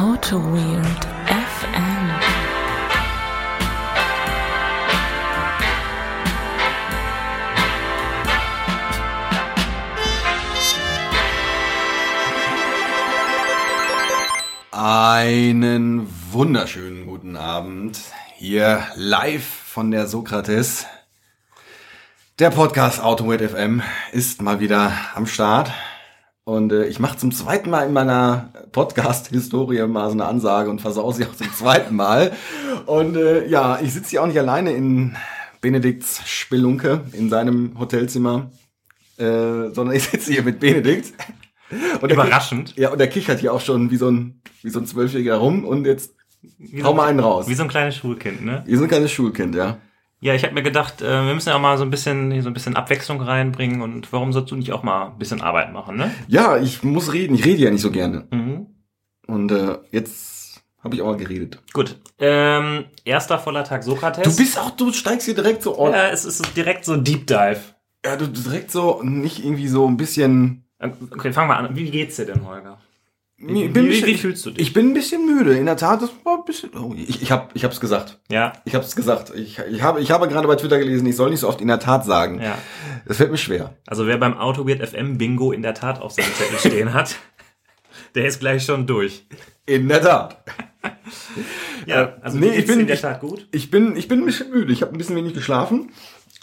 Auto Weird FM. Einen wunderschönen guten Abend. Hier live von der Sokrates. Der Podcast Automotive FM ist mal wieder am Start. Und äh, ich mache zum zweiten Mal in meiner Podcast-Historie mal so eine Ansage und versau sie auch zum zweiten Mal. Und äh, ja, ich sitze hier auch nicht alleine in Benedikts Spelunke in seinem Hotelzimmer, äh, sondern ich sitze hier mit Benedikt. Und Überraschend. Ja, und der kichert hier auch schon wie so ein, wie so ein Zwölfjähriger rum und jetzt Wie hau mal einen raus. Wie so ein kleines Schulkind, ne? Wir sind kein Schulkind, ja. Ja, ich habe mir gedacht, äh, wir müssen ja auch mal so ein bisschen, so ein bisschen Abwechslung reinbringen und warum sollst du nicht auch mal ein bisschen Arbeit machen, ne? Ja, ich muss reden. Ich rede ja nicht so gerne. Mhm. Und äh, jetzt habe ich auch mal geredet. Gut. Ähm, erster voller Tag Sokrates. Du bist auch, du steigst hier direkt so, ja. Ja, es ist direkt so Deep Dive. du direkt so, nicht irgendwie so ein bisschen. Ähm, Okay, fangen wir an. Wie geht's dir denn, Holger? Ich wie, wie, bisschen- wie fühlst du dich? Ich bin ein bisschen müde. In der Tat, das war ein bisschen. Oh, ich, ich hab, ich hab's gesagt. ja, Ich hab's gesagt. Ich, ich habe, ich habe gerade bei Twitter gelesen, ich soll nicht so oft in der Tat sagen. ja. Das fällt mir schwer. Also wer beim Autoweird FM Bingo in der Tat auf seinem Zettel stehen hat, der ist gleich schon durch. In der Tat. Ja, also nee, nee, ich bin- in der ich- Tat gut. Ich bin, ich bin ein bisschen müde. Ich habe ein bisschen wenig geschlafen.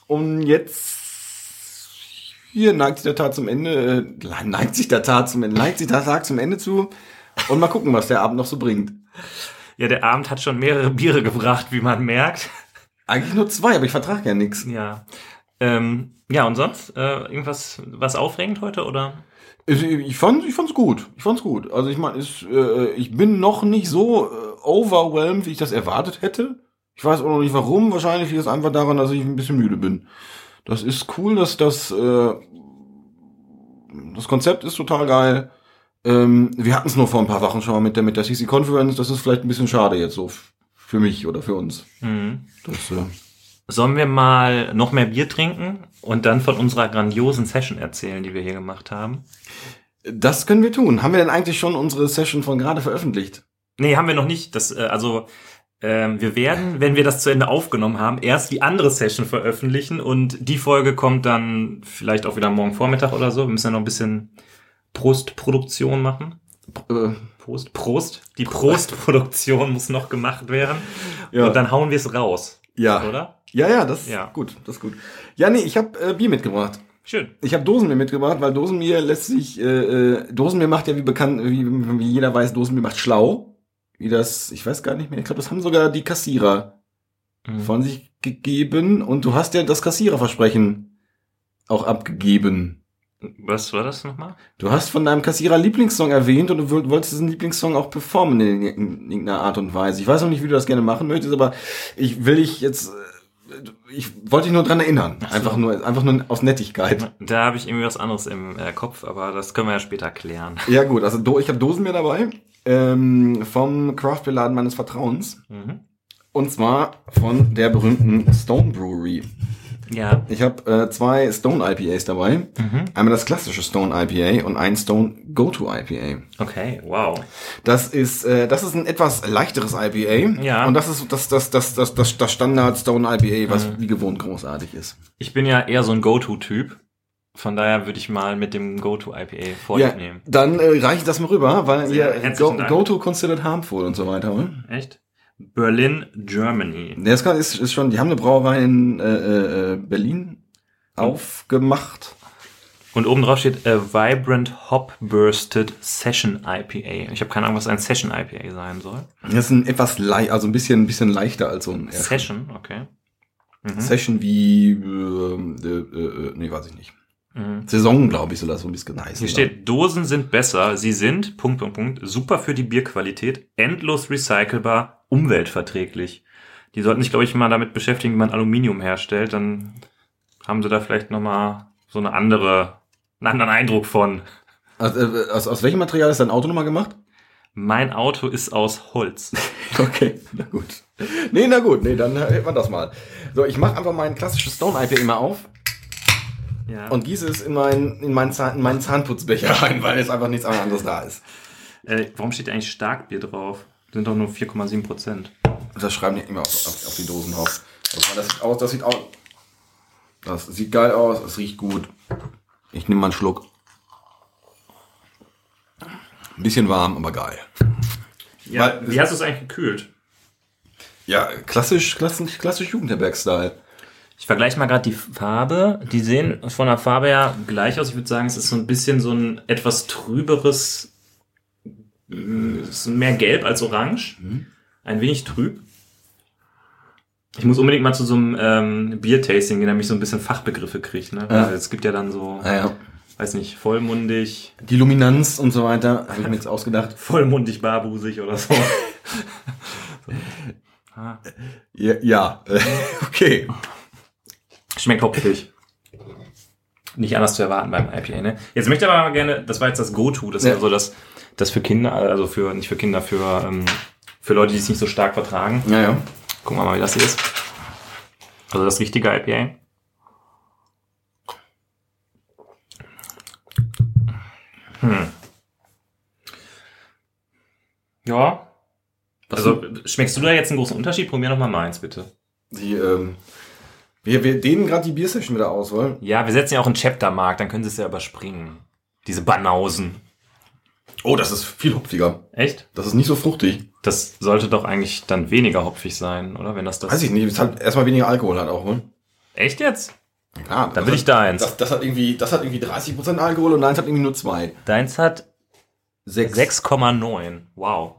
Und jetzt hier neigt sich der Tag zum Ende, äh, neigt sich der Tag zum Ende, neigt sich der Tag zum Ende zu. Und mal gucken, was der Abend noch so bringt. Ja, der Abend hat schon mehrere Biere gebracht, wie man merkt. Eigentlich nur zwei, aber ich vertrage ja nichts. Ja. Ähm, ja, und sonst? Äh, irgendwas was aufregend heute, oder? Ich, ich fand, ich fand's gut. Ich fand's gut. Also ich meine, äh, ich bin noch nicht so äh, overwhelmed, wie ich das erwartet hätte. Ich weiß auch noch nicht warum. Wahrscheinlich liegt es einfach daran, dass ich ein bisschen müde bin. Das ist cool, dass das äh, das Konzept ist total geil. Ähm, wir hatten es nur vor ein paar Wochen schon mal mit der mit der CC Conference. Das ist vielleicht ein bisschen schade jetzt so für mich oder für uns. Mhm. Das, äh, Sollen wir mal noch mehr Bier trinken und dann von unserer grandiosen Session erzählen, die wir hier gemacht haben? das können wir tun. Haben wir denn eigentlich schon unsere Session von gerade veröffentlicht? Nee, haben wir noch nicht. Das, äh, also, ähm, wir werden, wenn wir das zu Ende aufgenommen haben, erst die andere Session veröffentlichen und die Folge kommt dann vielleicht auch wieder morgen Vormittag oder so. Wir müssen ja noch ein bisschen Prostproduktion machen. Äh, Prost, Prost. Die Prostproduktion muss noch gemacht werden. Ja. Und dann hauen wir es raus. ja. Oder? Ja, ja, das Ja. ist gut, das ist gut. Ja, nee, ich habe äh, Bier mitgebracht. Schön. Ich habe Dosenbier mitgebracht, weil Dosenbier lässt sich, äh, äh, Dosenbier macht ja wie bekannt, wie, wie jeder weiß, Dosenbier macht schlau. Wie das, ich weiß gar nicht mehr, ich glaube, das haben sogar die Kassierer Mhm. von sich gegeben und du hast ja das Kassiererversprechen auch abgegeben. Was war das nochmal? Du hast von deinem Kassierer Lieblingssong erwähnt und du woll- wolltest diesen Lieblingssong auch performen in, in irgendeiner Art und Weise. Ich weiß noch nicht, wie du das gerne machen möchtest, aber ich will dich jetzt, äh, ich wollte dich nur dran erinnern. So. Einfach nur, einfach nur aus Nettigkeit. Da habe ich irgendwie was anderes im äh, Kopf, aber das können wir ja später klären. Ja gut, also ich habe Dosenbier dabei ähm, vom Craftbeer-Laden meines Vertrauens. Mhm. Und zwar von der berühmten Stone Brewery. Ja. Ich habe äh, zwei Stone IPAs dabei. Mhm. Einmal das klassische Stone IPA und ein Stone Go-To IPA. Okay, wow. Das ist, äh, das ist ein etwas leichteres IPA. Ja. Und das ist das, das, das, das, das, das Standard Stone IPA, was Mhm. wie gewohnt großartig ist. Ich bin ja eher so ein Go-To-Typ. Von daher würde ich mal mit dem Go-To-IPA Ja, vornehmen. dann äh, reiche ich das mal rüber, weil Sehr hier herzlichen Go. Go-To considered harmful und so weiter. Oder? Echt? Berlin, Germany. Der ist, ist, ist schon, die haben eine Brauerei in äh, äh, Berlin aufgemacht. Und oben drauf steht a Vibrant Hop Bursted Session IPA. Ich habe keine Ahnung, was ein Session IPA sein soll. Das ist ein etwas leicht, also ein bisschen, ein bisschen leichter als so ein Session, okay. Mhm. Session wie, äh, äh, äh, nee, weiß ich nicht. Mhm. Saison, glaube ich, soll das so ein bisschen heißen. Hier steht, Dosen sind besser, sie sind, Punkt, Punkt, Punkt, super für die Bierqualität, endlos recycelbar, umweltverträglich. Die sollten sich, glaube ich, mal damit beschäftigen, wie man Aluminium herstellt, dann haben sie da vielleicht nochmal so eine andere, einen anderen Eindruck von. Also, äh, aus, aus welchem Material ist dein Auto nochmal gemacht? Mein Auto ist aus Holz. Okay, na gut. Nee, na gut, nee, dann hätten wir das mal. So, ich mache einfach mein klassisches Stone IPA mal auf Ja. und gieße es in meinen, in meinen, Zahn, in meinen Zahnputzbecher rein, weil jetzt einfach nichts anderes da ist. Äh, warum steht eigentlich Starkbier drauf? Sind doch nur 4,7 Prozent. Das schreiben die immer auf, auf, auf die Dosen drauf. Also das sieht aus, das sieht aus. Das sieht geil aus, es riecht gut. Ich nehme mal einen Schluck. Ein bisschen warm, aber geil. Ja, Weil- wie hast du es eigentlich gekühlt? Ja, klassisch, klassisch, klassisch Jugendherberg-Style. Ich vergleiche mal gerade die Farbe. Die sehen von der Farbe her gleich aus. Ich würde sagen, es ist so ein bisschen so ein etwas trüberes, es ist mehr gelb als orange. Ein wenig trüb. Ich muss unbedingt mal zu so einem ähm, Bier-Tasting gehen, damit ich so ein bisschen Fachbegriffe kriege. Ne? Ja. Es gibt ja dann so, Naja. weiß nicht, vollmundig, Die Luminanz und so weiter, habe ich mir jetzt ausgedacht. vollmundig barbusig oder so. ah, Ja, ja. okay. Schmeckt hopfig. Nicht anders zu erwarten beim IPA, ne? Jetzt möchte ich aber mal gerne, das war jetzt das Go-To, das Ja. war so das, das für Kinder, also für, nicht für Kinder, für, ähm, für Leute, die es nicht so stark vertragen. Ja, ja. Gucken wir mal, wie das hier ist. Also das richtige IPA. Hm. Ja. Also, schmeckst du da jetzt einen großen Unterschied? Probier noch mal meins, bitte. Die, ähm, wir, wir dehnen gerade die Biersession wieder aus, wollen. Ja, wir setzen ja auch einen Chapter-Mark, dann können sie es ja überspringen. Diese Banausen. Oh, das ist viel hopfiger. Echt? Das ist nicht so fruchtig. Das sollte doch eigentlich dann weniger hopfig sein, oder? Wenn das das. Weiß ich nicht. Es hat erstmal weniger Alkohol halt auch, wohl. Echt jetzt? Ja, Dann will ich da eins. Das, das hat irgendwie, das hat irgendwie 30% Alkohol und eins hat irgendwie nur zwei. Deins hat Sechs. 6,9. Wow.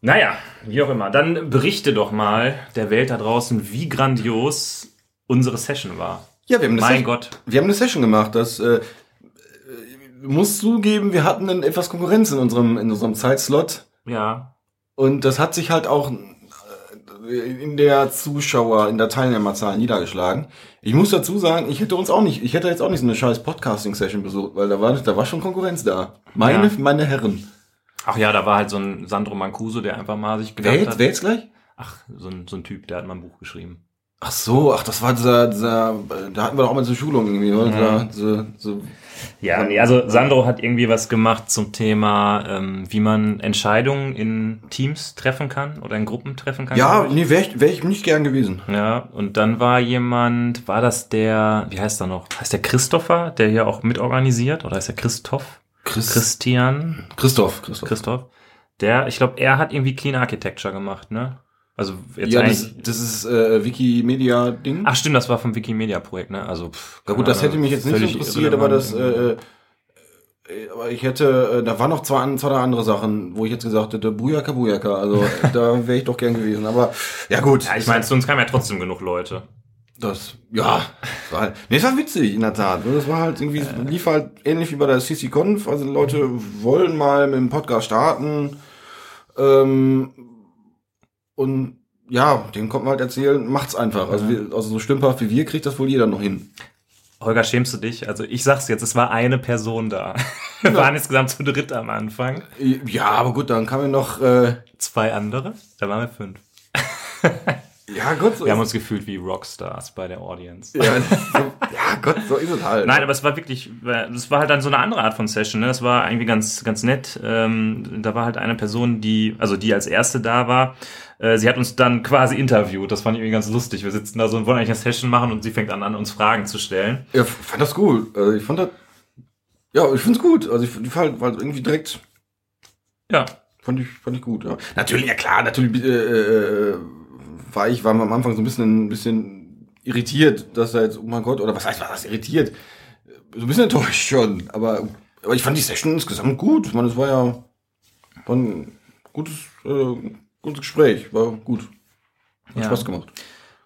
Naja, wie auch immer. Dann berichte doch mal der Welt da draußen, wie grandios unsere Session war. Ja, wir haben eine, Mein Session, Gott. wir haben eine Session gemacht. Das äh, äh, muss zugeben, wir hatten dann etwas Konkurrenz in unserem, in unserem Zeitslot. Ja. Und das hat sich halt auch äh, in der Zuschauer, in der Teilnehmerzahl niedergeschlagen. Ich muss dazu sagen, ich hätte uns auch nicht, ich hätte jetzt auch nicht so eine scheiß Podcasting-Session besucht, weil da war, da war schon Konkurrenz da. Meine, Ja. meine Herren. Ach ja, da war halt so ein Sandro Mancuso, der einfach mal sich gedacht Wer jetzt, hat. wer jetzt gleich? Ach, so ein, so ein Typ, der hat mal ein Buch geschrieben. Ach so, ach, das war dieser, dieser, da hatten wir doch auch mal so Schulung irgendwie, oder? Mhm. So, so, Ja, nee, also Sandro hat irgendwie was gemacht zum Thema, ähm, wie man Entscheidungen in Teams treffen kann oder in Gruppen treffen kann. ja, nee, wäre ich, wär ich nicht gern gewesen. Ja, und dann war jemand, war das der, wie heißt er noch? Heißt der Christopher, der hier auch mitorganisiert? Oder heißt der Christoph? Chris, Christian? Christoph, Christoph. Christoph? Der, ich glaube, er hat irgendwie Clean Architecture gemacht, ne? Also jetzt Ja, das, das ist äh, Wikimedia-Ding. Ach stimmt, das war vom Wikimedia-Projekt, ne? Also, pff, Ja gut, das hätte mich jetzt nicht interessiert, aber das, äh, äh, aber ich hätte, äh, da waren noch zwei, zwei andere Sachen, wo ich jetzt gesagt hätte, Bujaka, Bujaka, also da wäre ich doch gern gewesen, aber ja gut. ja, ich meine, zu uns kamen ja trotzdem genug Leute. Das, ja, war halt, nee, es war witzig, in der Tat. Das war halt irgendwie, es lief halt ähnlich wie bei der CC-Conf, also Leute wollen mal mit dem Podcast starten, ähm, und ja, denen kommt man halt erzählen, macht's einfach. Also, wir, also so stümperhaft wie wir kriegt das wohl jeder noch hin. Holger, schämst du dich? Also ich sag's jetzt, es war eine Person da. Wir waren insgesamt zu dritt am Anfang. Ja, aber gut, dann kam ja noch, äh, Zwei andere, da waren wir fünf. ja Gott, so Wir haben uns gefühlt wie Rockstars bei der Audience. Ja, so, ja, Gott, so ist es halt. Nein, aber es war wirklich, es war halt dann so eine andere Art von Session. Ne? Das war irgendwie ganz, ganz nett. Ähm, da war halt eine Person, die, also die als erste da war. Äh, sie hat uns dann quasi interviewt. Das fand ich irgendwie ganz lustig. Wir sitzen da so und wollen eigentlich eine Session machen und sie fängt an, an uns Fragen zu stellen. Ja, fand das gut. Also ich fand das, ja, ich find's gut. Also ich, die fand, war irgendwie direkt, Ja, fand ich, fand ich gut. Ja. Natürlich, ja klar, natürlich äh, äh, war ich, war am Anfang so ein bisschen, ein bisschen irritiert, dass er jetzt, oh mein Gott, oder was heißt, war das irritiert? So ein bisschen enttäuscht schon, aber, aber ich fand die Session insgesamt gut. Ich meine, es war ja war ein gutes, äh, gutes Gespräch, war gut. Hat Ja. Spaß gemacht.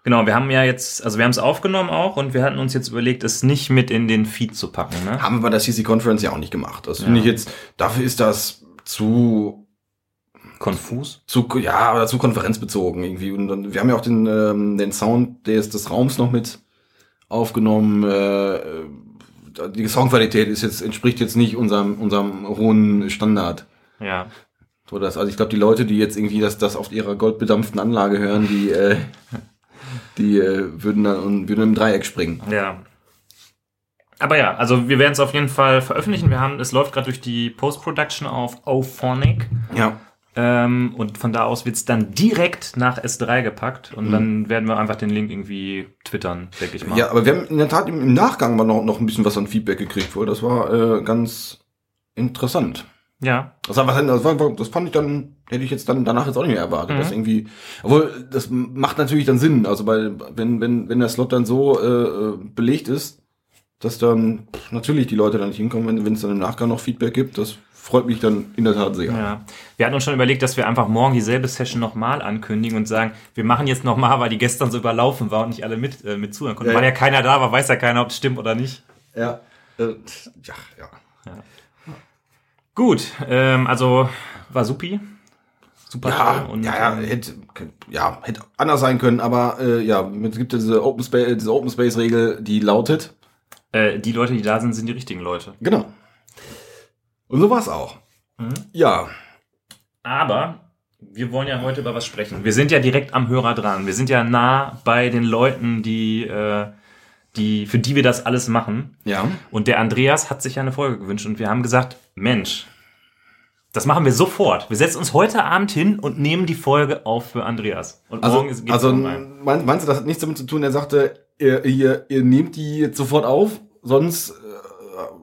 genau. Wir haben ja jetzt, also wir haben es aufgenommen auch und wir hatten uns jetzt überlegt, es nicht mit in den Feed zu packen. Ne? Haben wir bei der CC Conference ja auch nicht gemacht. Das finde Ja. ich jetzt, dafür ist das zu Konfus. zu, ja, oder zu konferenzbezogen irgendwie. Und dann, wir haben ja auch den, ähm, den Sound des, des Raums noch mit aufgenommen. Äh, äh, die Soundqualität ist jetzt, entspricht jetzt nicht unserem, unserem hohen Standard. Ja. So das, also ich glaube, die Leute, die jetzt irgendwie das, das auf ihrer goldbedampften Anlage hören, die, äh, die äh, würden dann würden im Dreieck springen. Ja. Aber ja, also wir werden es auf jeden Fall veröffentlichen. Wir haben, es läuft gerade durch die Post-Production auf Ophonic. Ja. Ähm, und von da aus wird es dann direkt nach S3 gepackt und dann werden wir einfach den Link irgendwie twittern, denke ich mal. Ja, aber wir haben in der Tat im Nachgang mal noch, noch ein bisschen was an Feedback gekriegt, wohl. Das war äh, ganz interessant. ja. Das, war, das, war, das fand ich dann, hätte ich jetzt dann danach jetzt auch nicht mehr erwartet. Mhm. Das irgendwie, obwohl, das macht natürlich dann Sinn. Also weil, wenn, wenn, wenn der Slot dann so äh, äh, belegt ist, dass dann natürlich die Leute dann nicht hinkommen, wenn wenn es dann im Nachgang noch Feedback gibt, das freut mich dann in der Tat sehr. Ja. Wir hatten uns schon überlegt, dass wir einfach morgen dieselbe Session nochmal ankündigen und sagen, wir machen jetzt nochmal, weil die gestern so überlaufen war und nicht alle mit, äh, mit zuhören konnten. Ja, Weil ja. ja keiner da war, weiß ja keiner, ob es stimmt oder nicht. Ja. Äh, ja, ja. Gut, ähm, also war supi. Super Ja, und, ja, ja, ähm, hätte, ja, hätte anders sein können, aber äh, ja, es gibt ja diese Open Space, diese Open Space Regel, die lautet, äh, die Leute, die da sind, sind die richtigen Leute. genau. Und so war's auch. Mhm. Ja, Aber wir wollen ja heute über was sprechen. Wir sind ja direkt am Hörer dran. Wir sind ja nah bei den Leuten, die, äh, die, für die wir das alles machen. ja. Und der Andreas hat sich ja eine Folge gewünscht und wir haben gesagt, Mensch, das machen wir sofort. Wir setzen uns heute Abend hin und nehmen die Folge auf für Andreas. Und Also, morgen ist- geht's also mein, meinst du, das hat nichts damit zu tun? Er sagte, ihr, ihr, ihr nehmt die jetzt sofort auf, sonst,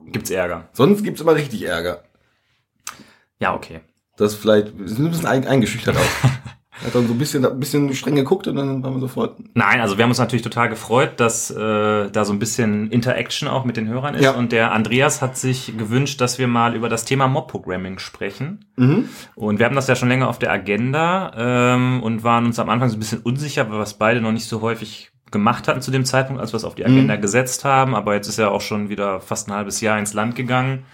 Gibt's Ärger. sonst gibt's immer richtig Ärger. Ja, okay. Das vielleicht, wir sind ein bisschen ein, eingeschüchtert auch. er hat dann so ein bisschen, ein bisschen streng geguckt und dann waren wir sofort. Nein, also wir haben uns natürlich total gefreut, dass äh, da so ein bisschen Interaction auch mit den Hörern ist. Ja. Und der Andreas hat sich gewünscht, dass wir mal über das Thema Mob-Programming sprechen. Mhm. Und wir haben das ja schon länger auf der Agenda ähm, und waren uns am Anfang so ein bisschen unsicher, weil wir es beide noch nicht so häufig gemacht hatten zu dem Zeitpunkt, als wir es auf die Agenda gesetzt haben. Aber jetzt ist ja auch schon wieder fast ein halbes Jahr ins Land gegangen.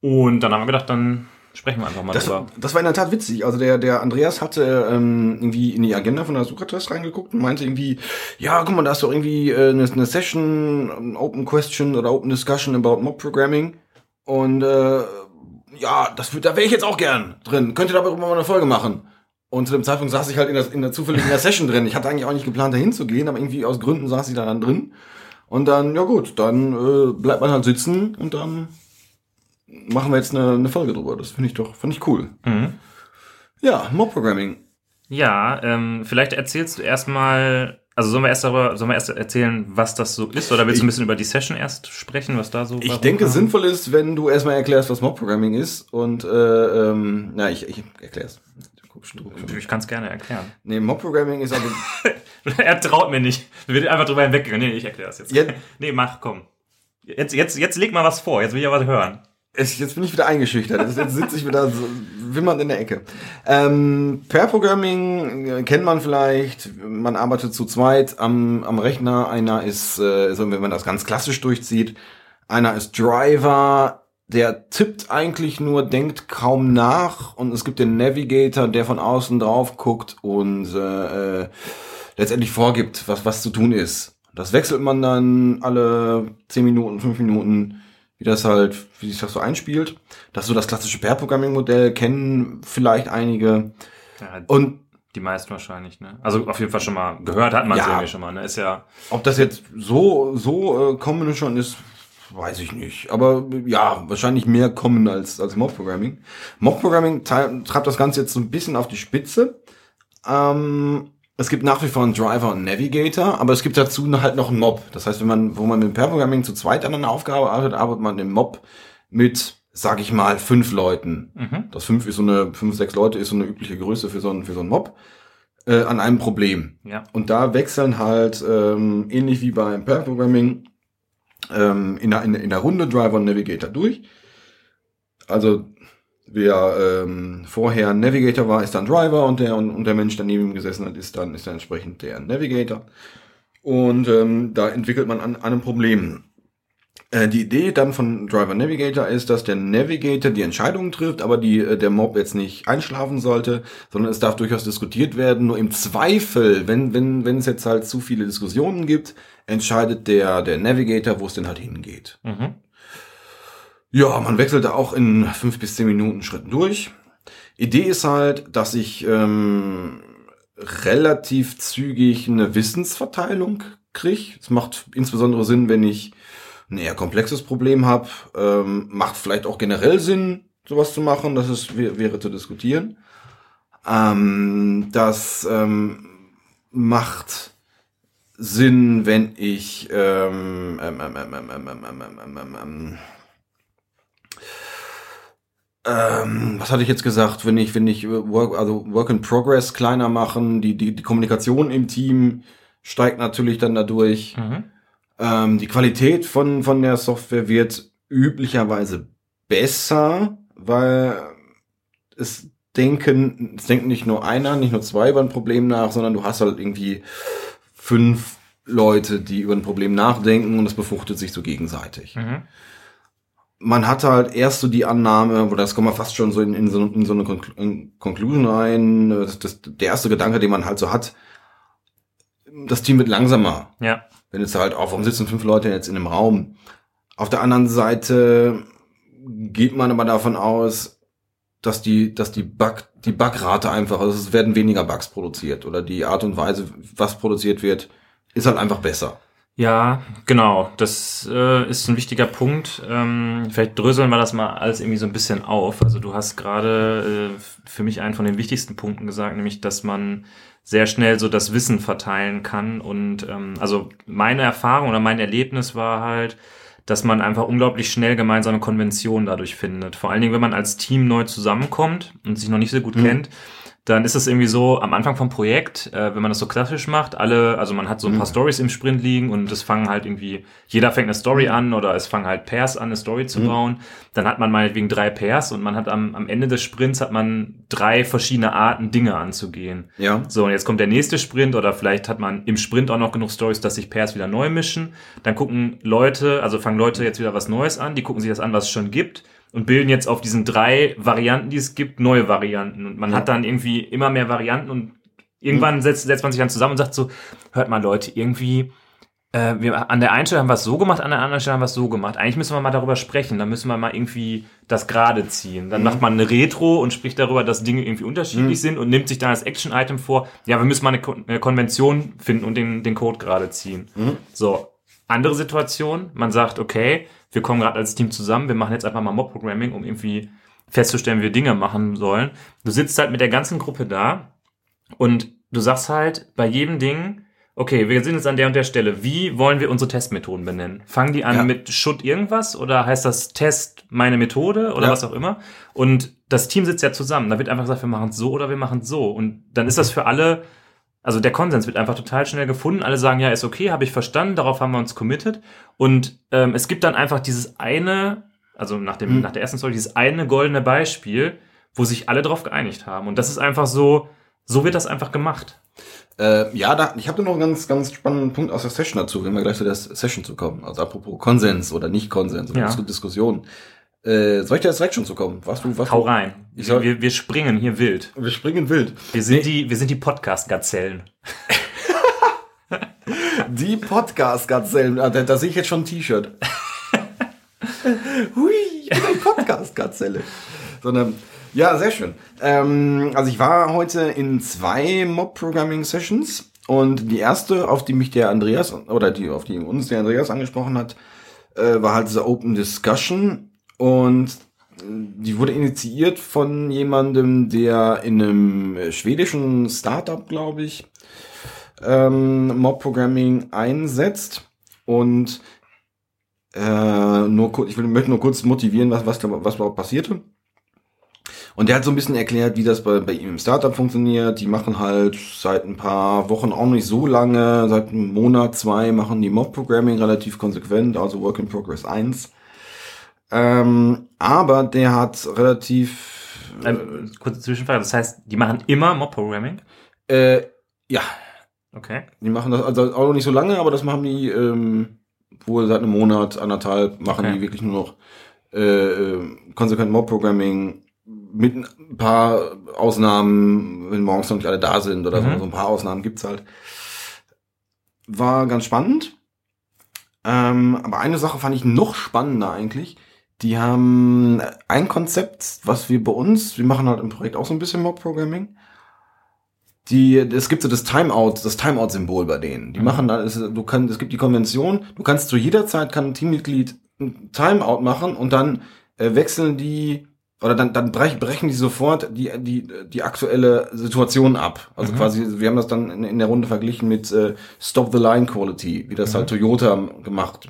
Und dann haben wir gedacht, dann sprechen wir einfach mal Das, drüber. das war in der Tat witzig. Also der, der Andreas hatte ähm, irgendwie in die Agenda von der Sokrates reingeguckt und meinte irgendwie, ja, guck mal, da ist doch irgendwie äh, eine, eine Session, ein Open Question oder Open Discussion about Mob Programming. Und äh, ja, das da wäre ich jetzt auch gern drin. Könnt ihr darüber mal eine Folge machen? Und zu dem Zeitpunkt saß ich halt in der, in der zufällig in der Session drin. Ich hatte eigentlich auch nicht geplant, da hinzugehen, aber irgendwie aus Gründen saß ich da dann drin. Und dann, ja gut, dann äh, bleibt man halt sitzen und dann machen wir jetzt eine, eine Folge drüber. Das finde ich doch, finde ich cool. Mhm. Ja, Mob Programming. Ja, ähm, vielleicht erzählst du erstmal, also sollen wir erst darüber, sollen wir erst erzählen, was das so ist, oder willst du ein bisschen über die Session erst sprechen, was da so Ich denke, kam? sinnvoll ist, wenn du erstmal erklärst, was Mob Programming ist und äh, ähm, na, ich, ich erklär's. Ich kann es gerne erklären. Nee, Mob Programming ist also er traut mir nicht. Wir wird einfach drüber hinweggegangen. Nee, ich erkläre das jetzt. Jetzt- Nee, mach, komm. Jetzt, jetzt, jetzt leg mal was vor. Jetzt will ich ja was hören. es, jetzt bin ich wieder eingeschüchtert. Jetzt, sitze ich wieder so wimmernd in der Ecke. Ähm, Pair Programming äh, kennt man vielleicht. Man arbeitet zu zweit am, am Rechner. Einer ist, äh, so, wenn man das ganz klassisch durchzieht, einer ist Driver. Der tippt eigentlich nur, denkt kaum nach und es gibt den Navigator, der von außen drauf guckt und äh, äh, letztendlich vorgibt, was, was zu tun ist. Das wechselt man dann alle 10 Minuten, 5 Minuten, wie das halt, wie sich das so einspielt. Das ist so das klassische Pair-Programming-Modell, kennen vielleicht einige. Ja, Und die meisten wahrscheinlich, ne? Also auf jeden Fall schon mal gehört hat man es Ja. irgendwie schon mal, ne? Ist ja. ob das jetzt so, so äh, Common schon ist, weiß ich nicht. Aber ja, wahrscheinlich mehr Common als, als Mob-Programming. Mob-Programming tei- treibt das Ganze jetzt so ein bisschen auf die Spitze. Ähm, es gibt nach wie vor einen Driver und einen Navigator, aber es gibt dazu halt noch einen Mob. Das heißt, wenn man, wo man mit Pair-Programming zu zweit an einer Aufgabe arbeitet, arbeitet man im Mob mit, sag ich mal, fünf Leuten. Mhm. Das fünf ist so eine, fünf, sechs Leute ist so eine übliche Größe für so einen, für so einen Mob, äh, an einem Problem. Ja. Und da wechseln halt, ähm, ähnlich wie beim Pair-Programming, ähm, in, der, in, in der Runde Driver und Navigator durch. Also, wer ähm, vorher Navigator war, ist dann Driver und der, und, und der Mensch, der neben ihm gesessen hat, ist dann, ist dann entsprechend der Navigator. Und ähm, da entwickelt man an, an einem Problem. Äh, die Idee dann von Driver Navigator ist, dass der Navigator die Entscheidungen trifft, aber die, äh, der Mob jetzt nicht einschlafen sollte, sondern es darf durchaus diskutiert werden. Nur im Zweifel, wenn, wenn, wenn es jetzt halt zu viele Diskussionen gibt, entscheidet der, der Navigator, wo es denn halt hingeht. Mhm. Ja, man wechselt da auch in fünf bis zehn Minuten Schritten durch. Idee ist halt, dass ich ähm, relativ zügig eine Wissensverteilung kriege. Es macht insbesondere Sinn, wenn ich ein eher komplexes Problem habe, ähm, macht vielleicht auch generell Sinn, sowas zu machen, das ist, wäre zu diskutieren. Ähm, das ähm, macht Sinn, wenn ich ähm, ähm, ähm, ähm, ähm, ähm, ähm, ähm, ähm, ähm, ähm, was hatte ich jetzt gesagt, wenn ich, wenn ich Work, also Work in Progress kleiner machen, die, die, die Kommunikation im Team steigt natürlich dann dadurch. Mhm. Ähm, die Qualität von, von der Software wird üblicherweise besser, weil es denken, es denken nicht nur einer, nicht nur zwei über ein Problem nach, sondern du hast halt irgendwie fünf Leute, die über ein Problem nachdenken und es befruchtet sich so gegenseitig. Mhm. Man hat halt erst so die Annahme, wo das kommt man fast schon so in, in, so, in so eine Conclu Conclusion rein, das, das, der erste Gedanke, den man halt so hat, das Team wird langsamer. Ja. Wenn jetzt halt, auch, warum sitzen fünf Leute jetzt in einem Raum? Auf der anderen Seite geht man aber davon aus, dass die, dass die Bug, die Bugrate einfach, also es werden weniger Bugs produziert oder die Art und Weise, was produziert wird, ist halt einfach besser. Ja, genau. Das äh, ist ein wichtiger Punkt. Ähm, vielleicht dröseln wir das mal alles irgendwie so ein bisschen auf. Also du hast gerade äh, für mich einen von den wichtigsten Punkten gesagt, nämlich, dass man sehr schnell so das Wissen verteilen kann. Und ähm, also meine Erfahrung oder mein Erlebnis war halt, dass man einfach unglaublich schnell gemeinsame Konventionen dadurch findet. Vor allen Dingen, wenn man als Team neu zusammenkommt und sich noch nicht so gut Mhm. kennt, dann ist es irgendwie so am Anfang vom Projekt, äh, wenn man das so klassisch macht, alle, also man hat so ein paar Mhm. Stories im Sprint liegen und es fangen halt irgendwie, jeder fängt eine Story Mhm. an oder es fangen halt Pairs an, eine Story zu bauen. Dann hat man meinetwegen drei Pairs und man hat am, am Ende des Sprints hat man drei verschiedene Arten, Dinge anzugehen. Ja. So, und jetzt kommt der nächste Sprint oder vielleicht hat man im Sprint auch noch genug Stories, dass sich Pairs wieder neu mischen. Dann gucken Leute, also fangen Leute jetzt wieder was Neues an, die gucken sich das an, was es schon gibt und bilden jetzt auf diesen drei Varianten, die es gibt, neue Varianten. Und man Ja. hat dann irgendwie immer mehr Varianten und irgendwann setzt, setzt man sich dann zusammen und sagt so, hört mal Leute, irgendwie, äh, wir, an der einen Stelle haben wir es so gemacht, an der anderen Stelle haben wir es so gemacht. Eigentlich müssen wir mal darüber sprechen, dann müssen wir mal irgendwie das gerade ziehen. Dann macht man eine Retro und spricht darüber, dass Dinge irgendwie unterschiedlich sind und nimmt sich dann als Action-Item vor, ja, wir müssen mal eine, Kon eine Konvention finden und den, den Code gerade ziehen. So, andere Situation, man sagt, okay, wir kommen gerade als Team zusammen, wir machen jetzt einfach mal Mob-Programming, um irgendwie festzustellen, wie wir Dinge machen sollen. Du sitzt halt mit der ganzen Gruppe da und du sagst halt bei jedem Ding, okay, wir sind jetzt an der und der Stelle. Wie wollen wir unsere Testmethoden benennen? Fangen die an Ja. mit Should irgendwas oder heißt das Test meine Methode oder Ja. was auch immer? Und das Team sitzt ja zusammen. Da wird einfach gesagt, wir machen es so oder wir machen es so. Und dann ist das für alle, also der Konsens wird einfach total schnell gefunden. Alle sagen, ja, ist okay, habe ich verstanden, darauf haben wir uns committed. Und ähm, es gibt dann einfach dieses eine, also nach, dem, Mhm. nach der ersten Story, dieses eine goldene Beispiel, wo sich alle drauf geeinigt haben. Und das ist einfach so, so wird das einfach gemacht. Äh, ja, da, ich habe da noch einen ganz, ganz spannenden Punkt aus der Session dazu, wenn wir gleich zu der Session zu kommen. Also apropos Konsens oder nicht Konsens oder Ja. Dis- Diskussion. Äh, soll ich da jetzt direkt schon zu kommen? Was du, was Hau du? rein. Ich soll- wir, wir springen hier wild. Wir springen wild. Wir sind die, wir sind die Podcast-Gazellen. Die Podcast-Gazellen. Ah, Da, da sehe ich jetzt schon ein T-Shirt. Hui, ich bin ein Podcast-Gazelle. Sondern, ja, sehr schön. Ähm, also ich war heute in zwei Mob-Programming-Sessions und die erste, auf die mich der Andreas, oder die, auf die uns der Andreas angesprochen hat, äh, war halt diese Open Discussion und äh, die wurde initiiert von jemandem, der in einem äh, schwedischen Startup, glaube ich, ähm, Mob-Programming einsetzt und äh, nur kurz, ich möchte nur kurz motivieren, was, was, was überhaupt passierte. Und der hat so ein bisschen erklärt, wie das bei, bei ihm im Startup funktioniert. Die machen halt seit ein paar Wochen auch nicht so lange, seit einem Monat, zwei, machen die Mob-Programming relativ konsequent, also Work in Progress 1. Ähm, aber der hat relativ, Ähm, kurze Zwischenfrage, das heißt, die machen immer Mob-Programming? äh, ja, Okay. Die machen das also auch noch nicht so lange, aber das machen die ähm, wohl seit einem Monat, anderthalb, machen Okay. die wirklich nur noch äh, äh, konsequent Mob-Programming mit ein paar Ausnahmen, wenn morgens noch nicht alle da sind oder Mhm. so, so ein paar Ausnahmen gibt's halt. War ganz spannend. Ähm, aber eine Sache fand ich noch spannender eigentlich. Die haben ein Konzept, was wir bei uns, wir machen halt im Projekt auch so ein bisschen Mob-Programming. die, es gibt so das Timeout, das Timeout-Symbol bei denen. Die machen da, es, du kannst, es gibt die Konvention, du kannst zu jeder Zeit kann ein Teammitglied ein Timeout machen und dann äh, wechseln die oder dann, dann brech, brechen die sofort die, die, die aktuelle Situation ab. Also quasi, wir haben das dann in, in der Runde verglichen mit äh, Stop the Line Quality, wie das halt Toyota gemacht.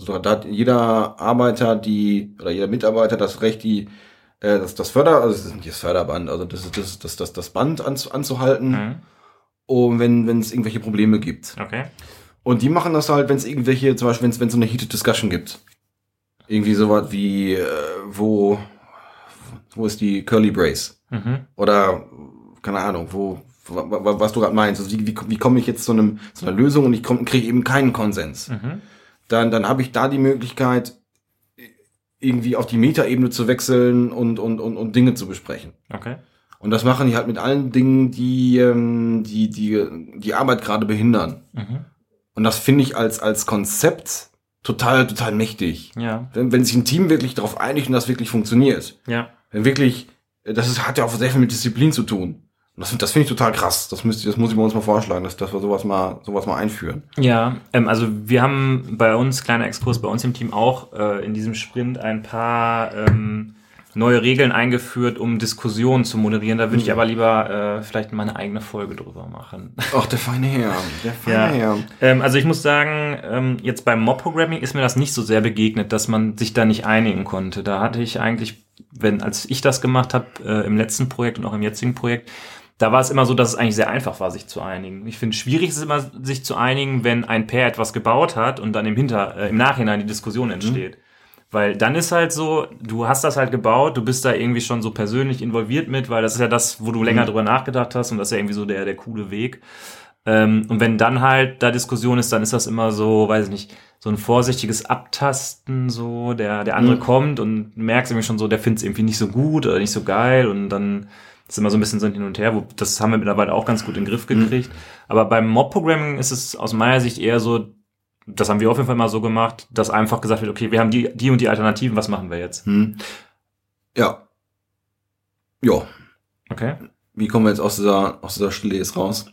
Also da, hat jeder Arbeiter die, oder jeder Mitarbeiter das Recht, die, äh, das, das Förder, also das ist nicht das Förderband, also das ist das, das, das, das Band anzu, anzuhalten, Mhm. um, wenn wenn es irgendwelche Probleme gibt. Okay. Und die machen das halt, wenn es irgendwelche, zum Beispiel, wenn es so eine Heated Discussion gibt. Irgendwie sowas wie, äh, wo, wo ist die Curly Brace? Mhm. Oder, keine Ahnung, wo, wa- wa- was du gerade meinst. Also wie, wie, wie komme ich jetzt zu, einem, zu einer Lösung und ich kriege eben keinen Konsens. Mhm. Dann, dann habe ich da die Möglichkeit, irgendwie auf die Metaebene zu wechseln und, und, und, und Dinge zu besprechen. Okay. Und das machen die halt mit allen Dingen, die ähm, die, die, die Arbeit gerade behindern. Mhm. Und das finde ich als, als Konzept total, total mächtig. Ja. Wenn, wenn sich ein Team wirklich darauf einigt und das wirklich funktioniert. Ja. Wenn wirklich, das ist, hat ja auch sehr viel mit Disziplin zu tun. Das, das finde ich total krass. Das müsste, das muss ich mir uns mal vorschlagen, dass, dass wir sowas mal, sowas mal einführen. Ja, ähm, also wir haben bei uns, kleiner Exkurs, bei uns im Team auch äh, in diesem Sprint ein paar ähm, neue Regeln eingeführt, um Diskussionen zu moderieren. Da würde ich aber lieber äh, vielleicht mal eine eigene Folge drüber machen. Ach, der feine Herr. Der feine Ja. Herr. Ähm, also ich muss sagen, ähm, jetzt beim Mob-Programming ist mir das nicht so sehr begegnet, dass man sich da nicht einigen konnte. Da hatte ich eigentlich, wenn als ich das gemacht habe, äh, im letzten Projekt und auch im jetzigen Projekt, da war es immer so, dass es eigentlich sehr einfach war, sich zu einigen. Ich finde, schwierig ist es immer, sich zu einigen, wenn ein Pair etwas gebaut hat und dann im Hinter, äh, im Nachhinein die Diskussion entsteht. Weil dann ist halt so, du hast das halt gebaut, du bist da irgendwie schon so persönlich involviert mit, weil das ist ja das, wo du länger drüber nachgedacht hast und das ist ja irgendwie so der, der coole Weg. Ähm, und wenn dann halt da Diskussion ist, dann ist das immer so, weiß ich nicht, so ein vorsichtiges Abtasten, so, der, der andere Mhm. kommt und merkst irgendwie schon so, der findet es irgendwie nicht so gut oder nicht so geil und dann ist immer so ein bisschen so ein Hin und Her, wo, das haben wir mittlerweile auch ganz gut in den Griff gekriegt. Aber beim Mob-Programming ist es aus meiner Sicht eher so, das haben wir auf jeden Fall mal so gemacht, dass einfach gesagt wird, okay, wir haben die, die und die Alternativen, was machen wir jetzt? Hm. Ja. Ja. Okay. Wie kommen wir jetzt aus dieser, aus dieser Stille jetzt raus?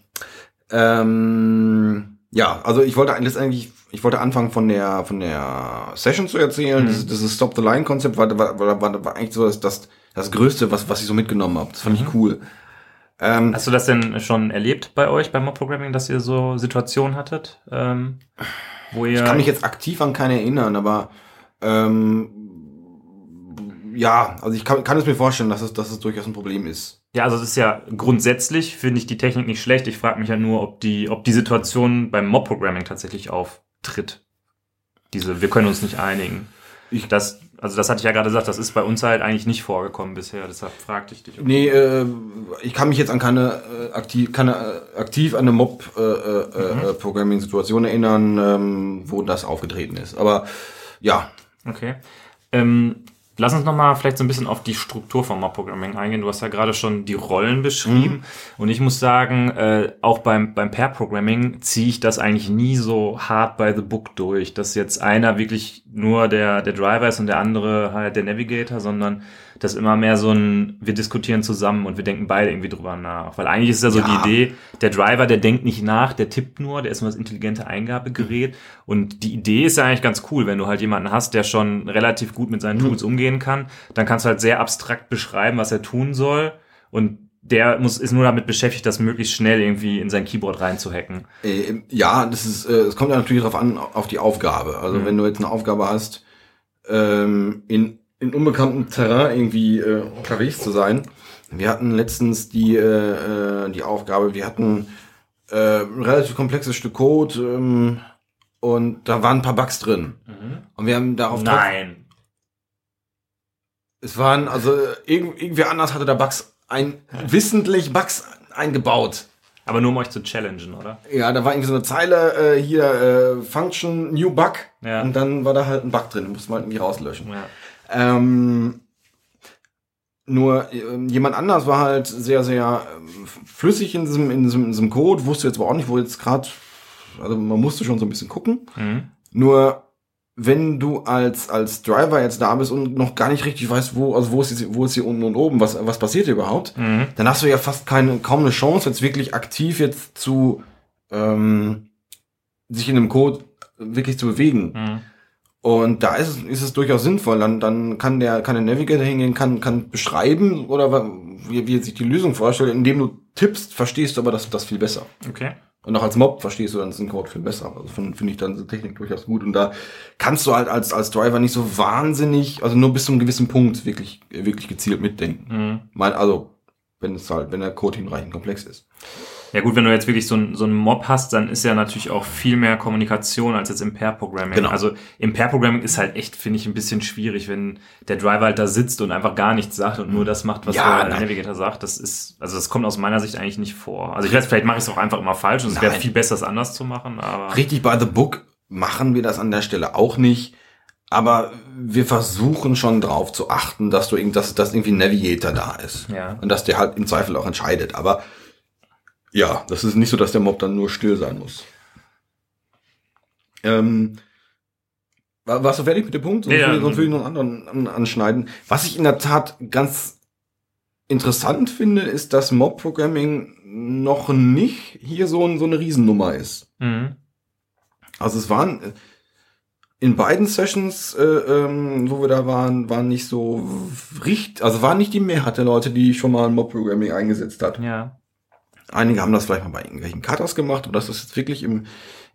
Ähm, ja, also ich wollte eigentlich letztendlich, ich wollte anfangen von der, von der Session zu erzählen. Mhm. Dieses, dieses Stop the Line Konzept war, war, war, war, war eigentlich so das, das, das Größte, was, was ich so mitgenommen habe. Das fand Mhm. ich cool. Ähm, Hast du das denn schon erlebt bei euch beim Mob-Programming, dass ihr so Situationen hattet, ähm, wo ihr... Ich kann mich jetzt aktiv an keine erinnern, aber ähm, ja, also ich kann, kann es mir vorstellen, dass es, dass es durchaus ein Problem ist. Ja, also es ist ja grundsätzlich, finde ich die Technik nicht schlecht. Ich frage mich ja nur, ob die, ob die Situation beim Mob-Programming tatsächlich auftritt. Diese, wir können uns nicht einigen. Ich- das, also das hatte ich ja gerade gesagt, das ist bei uns halt eigentlich nicht vorgekommen bisher, deshalb fragte ich dich. Nee, äh, ich kann mich jetzt an keine äh, aktiv, keine äh, aktiv an eine Mob äh, äh, Mhm. Programming Situation erinnern, ähm, wo das aufgetreten ist. Aber ja, Okay. Ähm, lass uns nochmal vielleicht so ein bisschen auf die Struktur vom Mob-Programming eingehen. Du hast ja gerade schon die Rollen beschrieben. Und ich muss sagen, äh, auch beim, beim Pair-Programming ziehe ich das eigentlich nie so hart by the book durch, dass jetzt einer wirklich nur der, der Driver ist und der andere halt der Navigator, sondern das immer mehr so ein, wir diskutieren zusammen und wir denken beide irgendwie drüber nach. Weil eigentlich ist ja so Ja. die Idee, der Driver, der denkt nicht nach, der tippt nur, der ist nur das intelligente Eingabegerät. Und die Idee ist ja eigentlich ganz cool, wenn du halt jemanden hast, der schon relativ gut mit seinen Tools umgehen kann, dann kannst du halt sehr abstrakt beschreiben, was er tun soll. Und der muss, ist nur damit beschäftigt, das möglichst schnell irgendwie in sein Keyboard reinzuhacken. äh, ja, das ist, äh, es kommt ja natürlich darauf an, auf die Aufgabe. Also Mhm. wenn du jetzt eine Aufgabe hast, ähm, in, in unbekanntem Terrain irgendwie äh, unterwegs zu sein. Wir hatten letztens die, äh, äh, die Aufgabe, wir hatten äh, ein relativ komplexes Stück Code ähm, und da waren ein paar Bugs drin. Und wir haben darauf Nein. Es waren, also irgend, irgendwer anders hatte da Bugs ein, wissentlich Bugs eingebaut. Aber nur um euch zu challengen, oder? Ja, da war irgendwie so eine Zeile, äh, hier, äh, Function, New Bug. Ja. Und dann war da halt ein Bug drin, musste man irgendwie rauslöschen. Ja. Ähm, nur ähm, jemand anders war halt sehr, sehr ähm, flüssig in diesem, in, diesem, in diesem Code, wusste jetzt aber auch nicht, wo jetzt gerade, also man musste schon so ein bisschen gucken. Mhm. Nur wenn du als, als Driver jetzt da bist und noch gar nicht richtig weißt, wo, also wo ist, jetzt- wo ist hier unten und oben, was, was passiert hier überhaupt, Mhm. dann hast du ja fast keine, kaum eine Chance, jetzt wirklich aktiv jetzt zu, ähm, sich in dem Code wirklich zu bewegen. Mhm. Und da ist es, ist es durchaus sinnvoll. Dann, dann kann der, kann der Navigator hingehen, kann, kann beschreiben oder wie, wie er sich die Lösung vorstellt. Indem du tippst, verstehst du aber das, das viel besser. Okay. Und auch als Mob verstehst du dann den Code viel besser. Also finde find ich dann diese Technik durchaus gut. Und da kannst du halt als, als Driver nicht so wahnsinnig, also nur bis zu einem gewissen Punkt wirklich, wirklich gezielt mitdenken. Mhm. Mein, also, wenn es halt, wenn der Code hinreichend komplex ist. Ja gut, wenn du jetzt wirklich so, ein, so einen Mob hast, dann ist ja natürlich auch viel mehr Kommunikation als jetzt im Pair-Programming. Genau. Also im Pair-Programming ist halt echt, finde ich, ein bisschen schwierig, wenn der Driver halt da sitzt und einfach gar nichts sagt und nur das macht, was Ja, der nein. Navigator sagt. Das ist, also das kommt aus meiner Sicht eigentlich nicht vor. Also ich weiß, vielleicht mache ich es auch einfach immer falsch und es wäre viel besser, es anders zu machen, aber Richtig by the book machen wir das an der Stelle auch nicht. Aber wir versuchen schon drauf zu achten, dass du irgend, dass, dass irgendwie ein Navigator da ist. Ja. Und dass der halt im Zweifel auch entscheidet. Aber ja, das ist nicht so, dass der Mob dann nur still sein muss. Ähm, war- warst du fertig mit dem Punkt? Sonst, Ja, will, sonst will ich noch einen anderen an, anschneiden. Was ich in der Tat ganz interessant finde, ist, dass Mob-Programming noch nicht hier so, ein, so eine Riesennummer ist. Mhm. Also es waren in beiden Sessions, äh, ähm, wo wir da waren, waren nicht so richtig, also war nicht die Mehrheit der Leute, die schon mal ein Mob-Programming eingesetzt hat. Ja. Einige haben das vielleicht mal bei irgendwelchen Cutters gemacht, aber dass das jetzt wirklich im,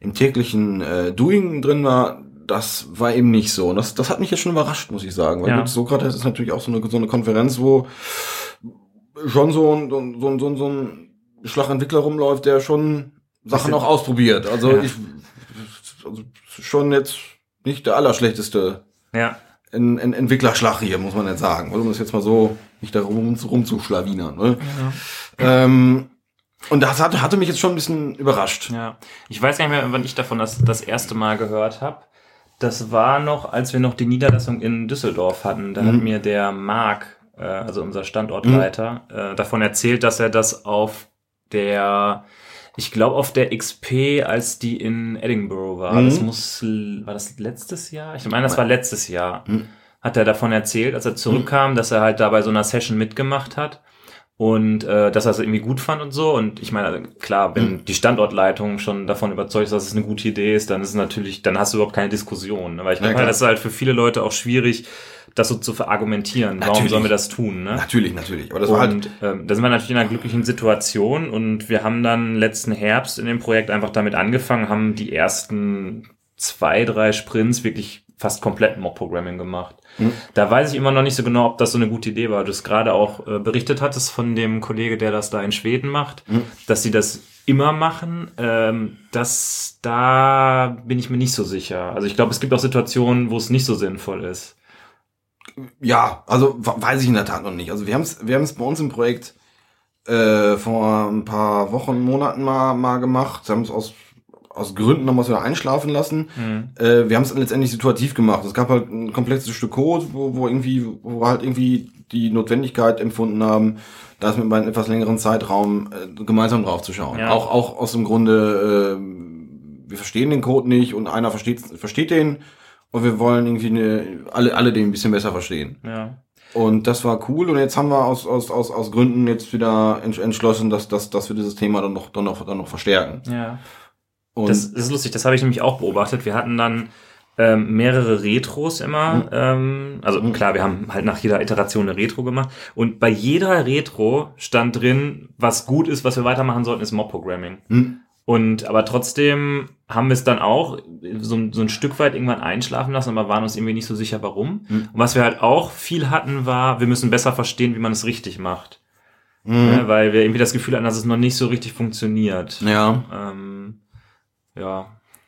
im täglichen äh, Doing drin war, das war eben nicht so. Und das, das hat mich jetzt schon überrascht, muss ich sagen. Weil Ja. Sokrates ist natürlich auch so eine, so eine Konferenz, wo schon so ein, so ein, so ein, so ein, Schlagentwickler rumläuft, der schon Sachen auch ausprobiert. Also Ja. ich also schon jetzt nicht der allerschlechteste Ja. en, en, Entwicklerschlag hier, muss man jetzt sagen. Um das jetzt mal so nicht darum rumzuschlawinern. Ne? Ähm, und das hatte, hatte mich jetzt schon ein bisschen überrascht. Ja, ich weiß gar nicht mehr, wann ich davon das, das erste Mal gehört habe. Das war noch, als wir noch die Niederlassung in Düsseldorf hatten. Da hat Mhm. mir der Marc, äh, also unser Standortleiter, äh, davon erzählt, dass er das auf der, ich glaube auf der XP, als die in Edinburgh war. Mhm. Das muss, war das letztes Jahr? Ich meine, das war letztes Jahr. Mhm. Hat er davon erzählt, als er zurückkam, dass er halt da bei so einer Session mitgemacht hat und äh, dass er es irgendwie gut fand und so. Und ich meine, also klar, wenn die Standortleitung schon davon überzeugt ist, dass es eine gute Idee ist, dann ist es natürlich, dann hast du überhaupt keine Diskussion. ne? Weil ich Ja, halt, das ist halt für viele Leute auch schwierig, das so zu verargumentieren. Warum Natürlich. sollen wir das tun? Ne? Natürlich, natürlich. Aber das war halt, und ähm, da sind wir natürlich in einer glücklichen Situation und wir haben dann letzten Herbst in dem Projekt einfach damit angefangen, haben die ersten zwei, drei Sprints wirklich fast komplett Mob-Programming gemacht. Mhm. Da weiß ich immer noch nicht so genau, ob das so eine gute Idee war. Du es gerade auch äh, berichtet hattest von dem Kollege, der das da in Schweden macht, Mhm. dass sie das immer machen. Ähm, das, da bin ich mir nicht so sicher. Also ich glaube, es gibt auch Situationen, wo es nicht so sinnvoll ist. ja, also weiß ich in der Tat noch nicht. Also wir haben es wir haben's bei uns im Projekt äh, vor ein paar Wochen, Monaten mal, mal gemacht. Wir haben es aus, aus Gründen nochmal wieder einschlafen lassen. Mhm. Äh, wir haben es letztendlich situativ gemacht. Es gab halt ein komplexes Stück Code, wo, wo irgendwie, wo wir halt irgendwie die Notwendigkeit empfunden haben, da mit einem etwas längeren Zeitraum äh, gemeinsam drauf zu schauen. Ja. Auch, auch aus dem Grunde, äh, wir verstehen den Code nicht und einer versteht, versteht den und wir wollen irgendwie eine, alle, alle den ein bisschen besser verstehen. Ja. Und das war cool und jetzt haben wir aus, aus, aus, aus Gründen jetzt wieder entsch- entschlossen, dass, dass, dass wir dieses Thema dann noch, dann noch, dann noch verstärken. Ja. Das, das ist lustig, das habe ich nämlich auch beobachtet. Wir hatten dann ähm, mehrere Retros immer. Mhm. Ähm, also klar, wir haben halt nach jeder Iteration eine Retro gemacht. Und bei jeder Retro stand drin, was gut ist, was wir weitermachen sollten, ist Mob-Programming. Hm, Und aber trotzdem haben wir es dann auch so, ein- so ein Stück weit irgendwann einschlafen lassen, aber waren uns irgendwie nicht so sicher, warum. Mhm. Und was wir halt auch viel hatten, war, wir müssen besser verstehen, wie man es richtig macht. hm, Ne? Weil wir irgendwie das Gefühl hatten, dass es noch nicht so richtig funktioniert. ja, Ähm, ja,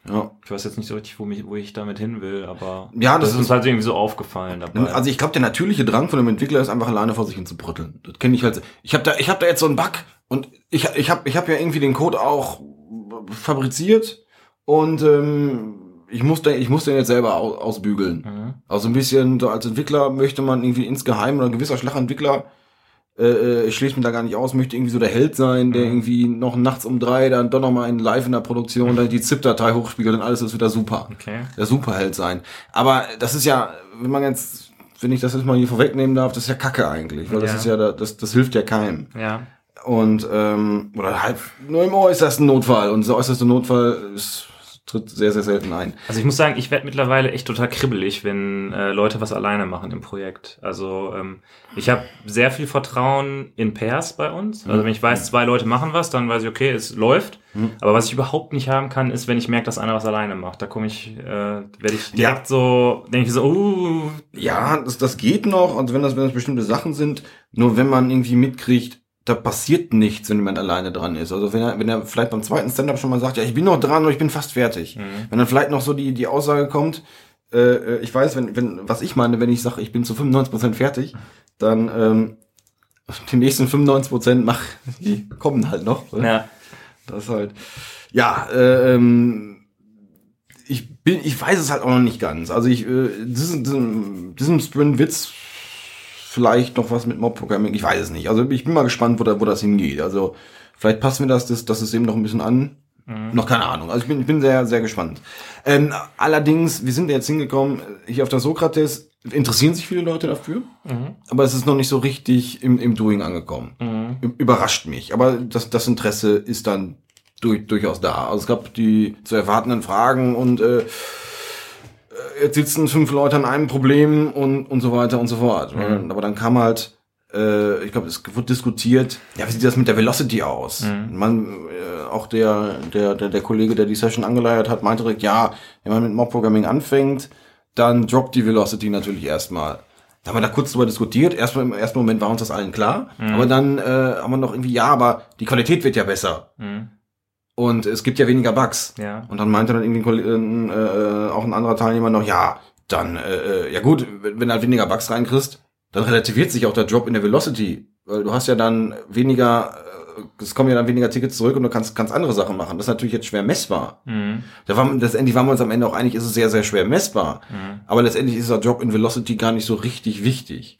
ja. ich weiß jetzt nicht so richtig, wo, mich, wo ich damit hin will, aber Ja, das das ist uns halt irgendwie so aufgefallen dabei. Also ich glaube, der natürliche Drang von dem Entwickler ist einfach alleine vor sich hin zu brütteln. Das kenne ich halt. Ich habe da, ich habe da jetzt so einen Bug und ich, ich habe, ich habe ja irgendwie den Code auch fabriziert und ähm, ich muss den, ich muss den jetzt selber aus, ausbügeln. mhm. Also ein bisschen so als Entwickler möchte man irgendwie insgeheim oder ein gewisser Schlagentwickler äh, äh, ich schließe mich da gar nicht aus, möchte irgendwie so der Held sein, der irgendwie noch nachts um drei dann doch noch mal in live in der Produktion dann die ZIP-Datei hochspiegelt und alles ist wieder super. Okay. Der Superheld sein. Aber das ist ja, wenn man jetzt, wenn ich das jetzt mal hier vorwegnehmen darf, das ist ja Kacke eigentlich, weil das Ja. ist ja, da- das, das hilft ja keinem. Ja. Und ähm, oder halt nur im äußersten Notfall. Und der äußerste Notfall ist, tritt sehr, sehr selten ein. Also ich muss sagen, ich werde mittlerweile echt total kribbelig, wenn äh, Leute was alleine machen im Projekt. Also ähm, ich habe sehr viel Vertrauen in Pairs bei uns. Also wenn ich weiß, zwei Leute machen was, dann weiß ich, okay, es läuft. Aber was ich überhaupt nicht haben kann, ist, wenn ich merke, dass einer was alleine macht. Da komme ich, äh, werde ich direkt Ja. so, denke ich so, uh, Ja, das, das geht noch, also wenn das, wenn das bestimmte Sachen sind, nur wenn man irgendwie mitkriegt, da passiert nichts, wenn jemand alleine dran ist. Also wenn er, wenn er vielleicht beim zweiten Stand-up schon mal sagt, ja, ich bin noch dran und ich bin fast fertig. Wenn dann vielleicht noch so die, die Aussage kommt, äh, äh, ich weiß, wenn, wenn, was ich meine, wenn ich sage, ich bin zu 95% fertig, dann ähm, die nächsten 95% mach, die kommen halt noch. ne? ja. Das ist halt, ja, äh, ähm, ich bin, ich weiß es halt auch noch nicht ganz. Also ich, äh, diesen, diesen, diesem Sprint wird's vielleicht noch was mit Mob-Programming, ich weiß es nicht. Also ich bin mal gespannt, wo, da, wo das hingeht. Also vielleicht passen wir das, das, das System noch ein bisschen an. Noch keine Ahnung. Also ich bin, ich bin sehr, sehr gespannt. Ähm, allerdings, wir sind jetzt hingekommen, hier auf der Sokrates, interessieren sich viele Leute dafür, aber es ist noch nicht so richtig im, im Doing angekommen. Ü- Überrascht mich. Aber das, das Interesse ist dann durch, durchaus da. Also es gab die zu erwartenden Fragen und äh, äh, jetzt sitzen fünf Leute an einem Problem und, und so weiter und so fort. Aber dann kam halt, äh, ich glaube, es wurde diskutiert, ja, wie sieht das mit der Velocity aus? Man, äh, auch der, der, der, der Kollege, der die Session angeleiert hat, meinte direkt, ja, wenn man mit Mob-Programming anfängt, dann droppt die Velocity natürlich erstmal. Da haben wir da kurz drüber diskutiert. Erstmal im ersten Moment war uns das allen klar. Aber dann äh, haben wir noch irgendwie, ja, aber die Qualität wird ja besser. Mhm. Und es gibt ja weniger Bugs. Ja. Und dann meinte dann irgendwie ein äh, auch ein anderer Teilnehmer noch, ja, dann, äh, äh, ja gut, wenn, wenn du halt weniger Bugs reinkriegst, dann relativiert sich auch der Drop in der Velocity. Weil du hast ja dann weniger, äh, es kommen ja dann weniger Tickets zurück und du kannst ganz andere Sachen machen. Das ist natürlich jetzt schwer messbar. Mhm. Da war, letztendlich waren wir uns am Ende auch einig, ist es sehr, sehr schwer messbar. Aber letztendlich ist der Drop in Velocity gar nicht so richtig wichtig.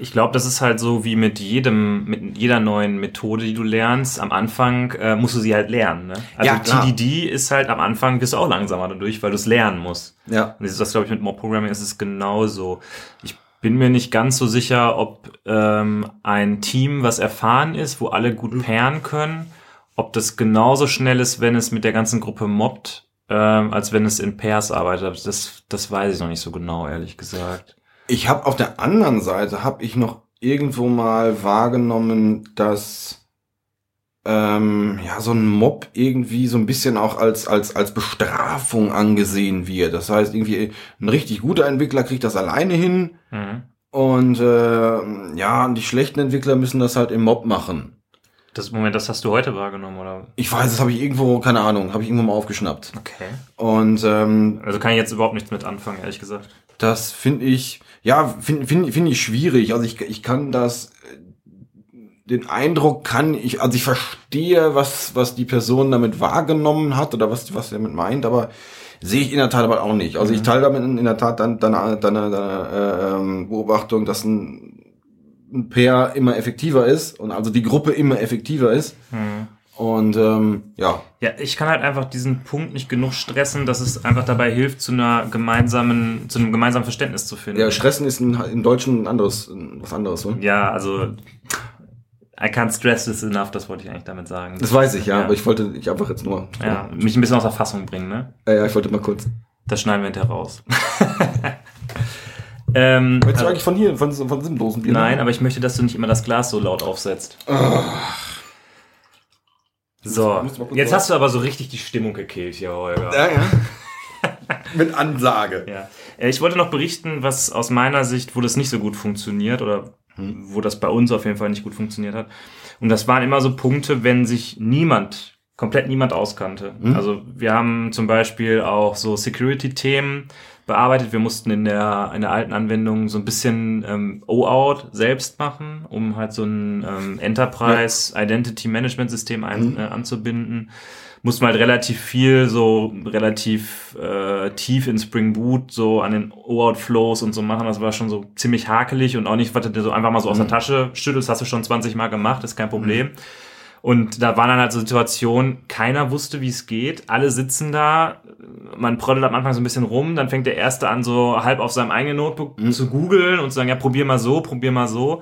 Ich glaube, das ist halt so wie mit jedem, mit jeder neuen Methode, die du lernst. Am Anfang äh, musst du sie halt lernen. Ne? Also Ja. TDD ist halt am Anfang bist du auch langsamer dadurch, weil du es lernen musst. Ja. Und das ist das, glaube ich, mit Mob Programming ist es genauso. Ich bin mir nicht ganz so sicher, ob ähm, ein Team, was erfahren ist, wo alle gut pairen können, ob das genauso schnell ist, wenn es mit der ganzen Gruppe mobbt, ähm, als wenn es in Pairs arbeitet. Das, das weiß ich noch nicht so genau, ehrlich gesagt. Ich habe auf der anderen Seite habe ich noch irgendwo mal wahrgenommen, dass ähm, ja so ein Mob irgendwie so ein bisschen auch als als als Bestrafung angesehen wird. Das heißt irgendwie ein richtig guter Entwickler kriegt das alleine hin Mhm. und äh, ja die schlechten Entwickler müssen das halt im Mob machen. Das Moment, das hast du heute wahrgenommen, oder? Ich weiß, das habe ich irgendwo keine Ahnung, habe ich irgendwo mal aufgeschnappt. Okay. Und ähm, Also kann ich jetzt überhaupt nichts mit anfangen, ehrlich gesagt. Das finde ich, ja, finde find, find ich schwierig. Also ich, ich kann das, äh, den Eindruck kann ich, also ich verstehe, was, was die Person damit wahrgenommen hat oder was, was er damit meint, aber sehe ich in der Tat aber auch nicht. Also ich teile damit in, der Tat dann deine, deine, deine äh, ähm, Beobachtung, dass ein, ein Pair immer effektiver ist und also die Gruppe immer effektiver ist. Und ähm, ja, Ja, ich kann halt einfach diesen Punkt nicht genug stressen, dass es einfach dabei hilft, zu einer gemeinsamen, zu einem gemeinsamen Verständnis zu finden. ja, Stressen ist in, im Deutschen ein anderes, was anderes, ne? Ja, also I can't stress this enough, das wollte ich eigentlich damit sagen. Das weiß ich, ja, Ja. aber ich wollte, ich einfach jetzt nur, ja, mich ein bisschen aus der Fassung bringen, ne? ja, ja ich wollte mal kurz. Das schneiden wir hinterher raus. ähm, Willst du also, eigentlich von hier, von, von Dosenbier? nein, aber ich möchte, dass du nicht immer das Glas so laut aufsetzt. So, jetzt hast du aber so richtig die Stimmung gekillt hier, Holger. Ja, ja. Mit Ansage. Ja. Äh, Ich wollte noch berichten, was aus meiner Sicht, wo das nicht so gut funktioniert oder wo das bei uns auf jeden Fall nicht gut funktioniert hat. Und das waren immer so Punkte, wenn sich niemand, komplett niemand auskannte. Also wir haben zum Beispiel auch so Security-Themen, bearbeitet. Wir mussten in der, in der alten Anwendung so ein bisschen ähm, OAuth selbst machen, um halt so ein ähm, Enterprise Identity Management System ein, Mhm. äh, anzubinden. Mussten halt relativ viel, so relativ äh, tief in Spring Boot, so an den OAuth Flows und so machen. Das war schon so ziemlich hakelig und auch nicht, was du dir so einfach mal so aus Mhm. der Tasche schüttelst, hast du schon 20 Mal gemacht, ist kein Problem. Und da waren dann halt so Situationen, keiner wusste, wie es geht. Alle sitzen da, man prödelt am Anfang so ein bisschen rum, dann fängt der Erste an, so halb auf seinem eigenen Notebook zu googeln und zu sagen, ja, probier mal so, probier mal so.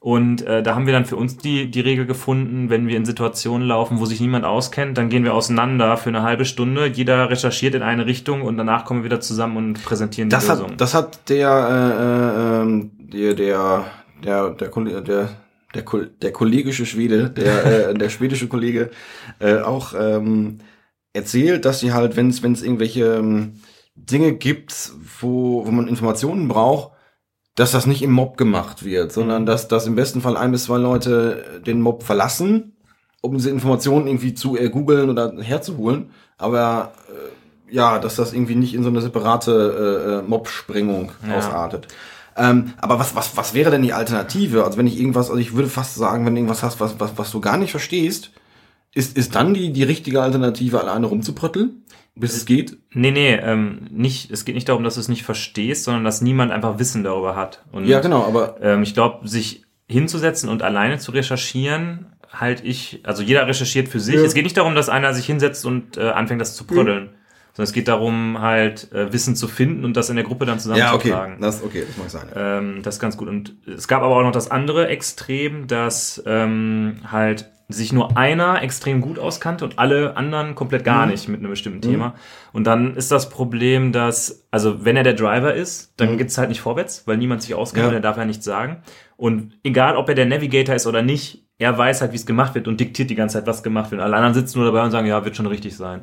Und äh, da haben wir dann für uns die, die Regel gefunden, wenn wir in Situationen laufen, wo sich niemand auskennt, dann gehen wir auseinander für eine halbe Stunde. Jeder recherchiert in eine Richtung und danach kommen wir wieder zusammen und präsentieren die Das Lösung. hat, das hat der, äh, ähm, der, der, der, der, der, der, Kol- der kollegische Schwede, der, äh, der schwedische Kollege, äh, auch ähm, erzählt, dass sie halt, wenn es wenn es irgendwelche ähm, Dinge gibt, wo, wo man Informationen braucht, dass das nicht im Mob gemacht wird, sondern dass, dass im besten Fall ein bis zwei Leute den Mob verlassen, um diese Informationen irgendwie zu äh, googeln oder herzuholen. Aber äh, ja, dass das irgendwie nicht in so eine separate äh, äh, Mob-Sprengung Ja. ausartet. Ähm, aber was, was, was wäre denn die Alternative? Also wenn ich irgendwas, also ich würde fast sagen, wenn du irgendwas hast, was, was, was du gar nicht verstehst, ist, ist dann die, die richtige Alternative, alleine rumzuprötteln, bis es geht? Nee, nee, ähm, nicht, es geht nicht darum, dass du es nicht verstehst, sondern dass niemand einfach Wissen darüber hat. Und Ja, genau, aber ähm, ich glaube, sich hinzusetzen und alleine zu recherchieren, halt ich, also jeder recherchiert für sich. Ja. Es geht nicht darum, dass einer sich hinsetzt und äh, anfängt, das zu prödeln. Sondern es geht darum, halt äh, Wissen zu finden und das in der Gruppe dann ja, okay, zusammenzutragen. das, okay, das mag sein. Ja. Ähm, das ist ganz gut. Und es gab aber auch noch das andere Extrem, dass ähm, halt sich nur einer extrem gut auskannte und alle anderen komplett gar nicht mit einem bestimmten Thema. Und dann ist das Problem, dass, also wenn er der Driver ist, dann geht's halt nicht vorwärts, weil niemand sich auskennt Ja. und er darf ja nichts sagen. Und egal, ob er der Navigator ist oder nicht, er weiß halt, wie es gemacht wird und diktiert die ganze Zeit, was gemacht wird. Alle anderen sitzen nur dabei und sagen, ja, wird schon richtig sein.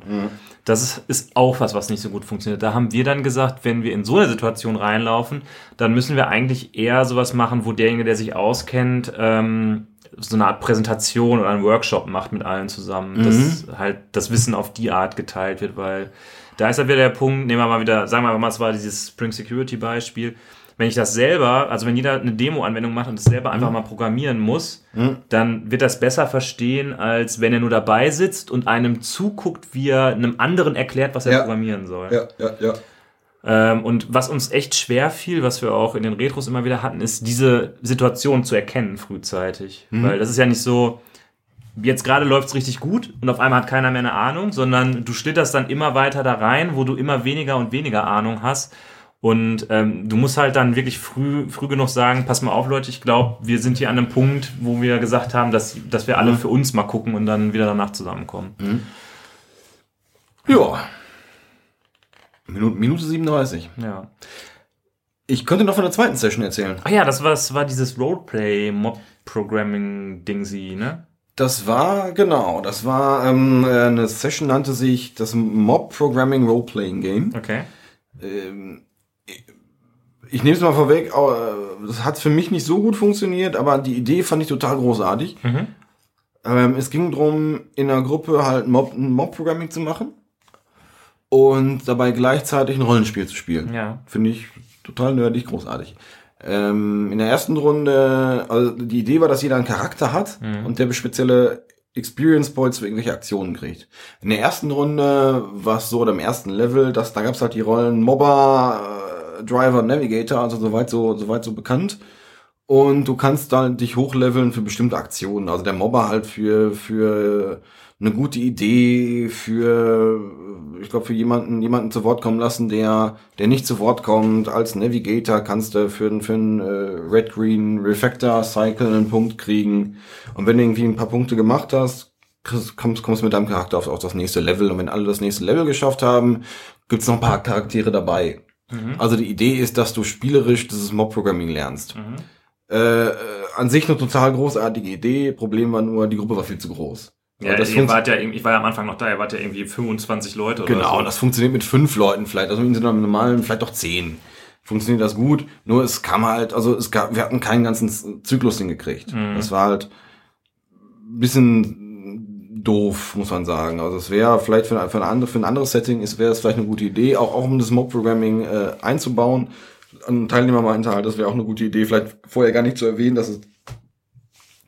Das ist, ist auch was, was nicht so gut funktioniert. Da haben wir dann gesagt, wenn wir in so eine Situation reinlaufen, dann müssen wir eigentlich eher sowas machen, wo derjenige, der sich auskennt, ähm, so eine Art Präsentation oder einen Workshop macht mit allen zusammen, dass halt das Wissen auf die Art geteilt wird, weil da ist halt wieder der Punkt, nehmen wir mal wieder, sagen wir mal, es war dieses Spring Security Beispiel, wenn ich das selber, also wenn jeder eine Demo-Anwendung macht und es selber einfach mal programmieren muss, dann wird das besser verstehen, als wenn er nur dabei sitzt und einem zuguckt, wie er einem anderen erklärt, was er Ja. programmieren soll. ja, ja, ja. Ähm, und was uns echt schwer fiel, was wir auch in den Retros immer wieder hatten, ist diese Situation zu erkennen frühzeitig. Weil das ist ja nicht so, jetzt gerade läuft's richtig gut und auf einmal hat keiner mehr eine Ahnung, sondern du schlitterst dann immer weiter da rein, wo du immer weniger und weniger Ahnung hast. Und ähm, du musst halt dann wirklich früh, früh genug sagen, pass mal auf, Leute, ich glaube, wir sind hier an einem Punkt, wo wir gesagt haben, dass, dass wir alle für uns mal gucken und dann wieder danach zusammenkommen. Ja. Minute, Minute 37. Ja. Ich könnte noch von der zweiten Session erzählen. Ach ja, das war, das war dieses Roleplay-Mob-Programming-Dingsy, ne? Das war, genau, das war, ähm, äh, eine Session nannte sich das Mob Programming Role-Playing Game. Okay. Ich nehme es mal vorweg, äh, das hat für mich nicht so gut funktioniert, aber die Idee fand ich total großartig. Mhm. Ähm, es ging drum, in einer Gruppe halt Mob, Mob-Programming zu machen und dabei gleichzeitig ein Rollenspiel zu spielen. Ja. Finde ich total nerdig, großartig. Ähm, in der ersten Runde, also die Idee war, dass jeder einen Charakter hat und der spezielle Experience Points für irgendwelche Aktionen kriegt. In der ersten Runde war es so, oder im ersten Level, dass da gab's halt die Rollen Mobber, Driver, Navigator, also soweit so, soweit so bekannt. Und du kannst dann dich hochleveln für bestimmte Aktionen. Also der Mobber halt für, für eine gute Idee, für, ich glaube, für jemanden, jemanden zu Wort kommen lassen, der, der nicht zu Wort kommt. Als Navigator kannst du für, für einen äh, Red-Green Refactor Cycle einen Punkt kriegen. Und wenn du irgendwie ein paar Punkte gemacht hast, kommst, kommst mit deinem Charakter auf, auf das nächste Level. Und wenn alle das nächste Level geschafft haben, gibt's noch ein paar Charaktere dabei. Also die Idee ist, dass du spielerisch dieses Mob-Programming lernst. Äh, äh, an sich eine total großartige Idee. Problem war nur, die Gruppe war viel zu groß. Ja, Aber das ihr wart ja, ich war ja am Anfang noch da, ihr wart ja irgendwie 25 Leute oder Genau, so. und das funktioniert mit fünf Leuten vielleicht, also so einem normalen, vielleicht doch zehn. Funktioniert das gut, nur es kam halt, also es gab, wir hatten keinen ganzen Zyklus hingekriegt. Mhm. Das war halt ein bisschen doof, muss man sagen. Also es wäre vielleicht für, für, ein andere, für ein anderes Setting ist wäre es vielleicht eine gute Idee, auch, auch um das Mob-Programming äh, einzubauen. Ein Teilnehmer meinte halt, das wäre auch eine gute Idee, vielleicht vorher gar nicht zu erwähnen, dass es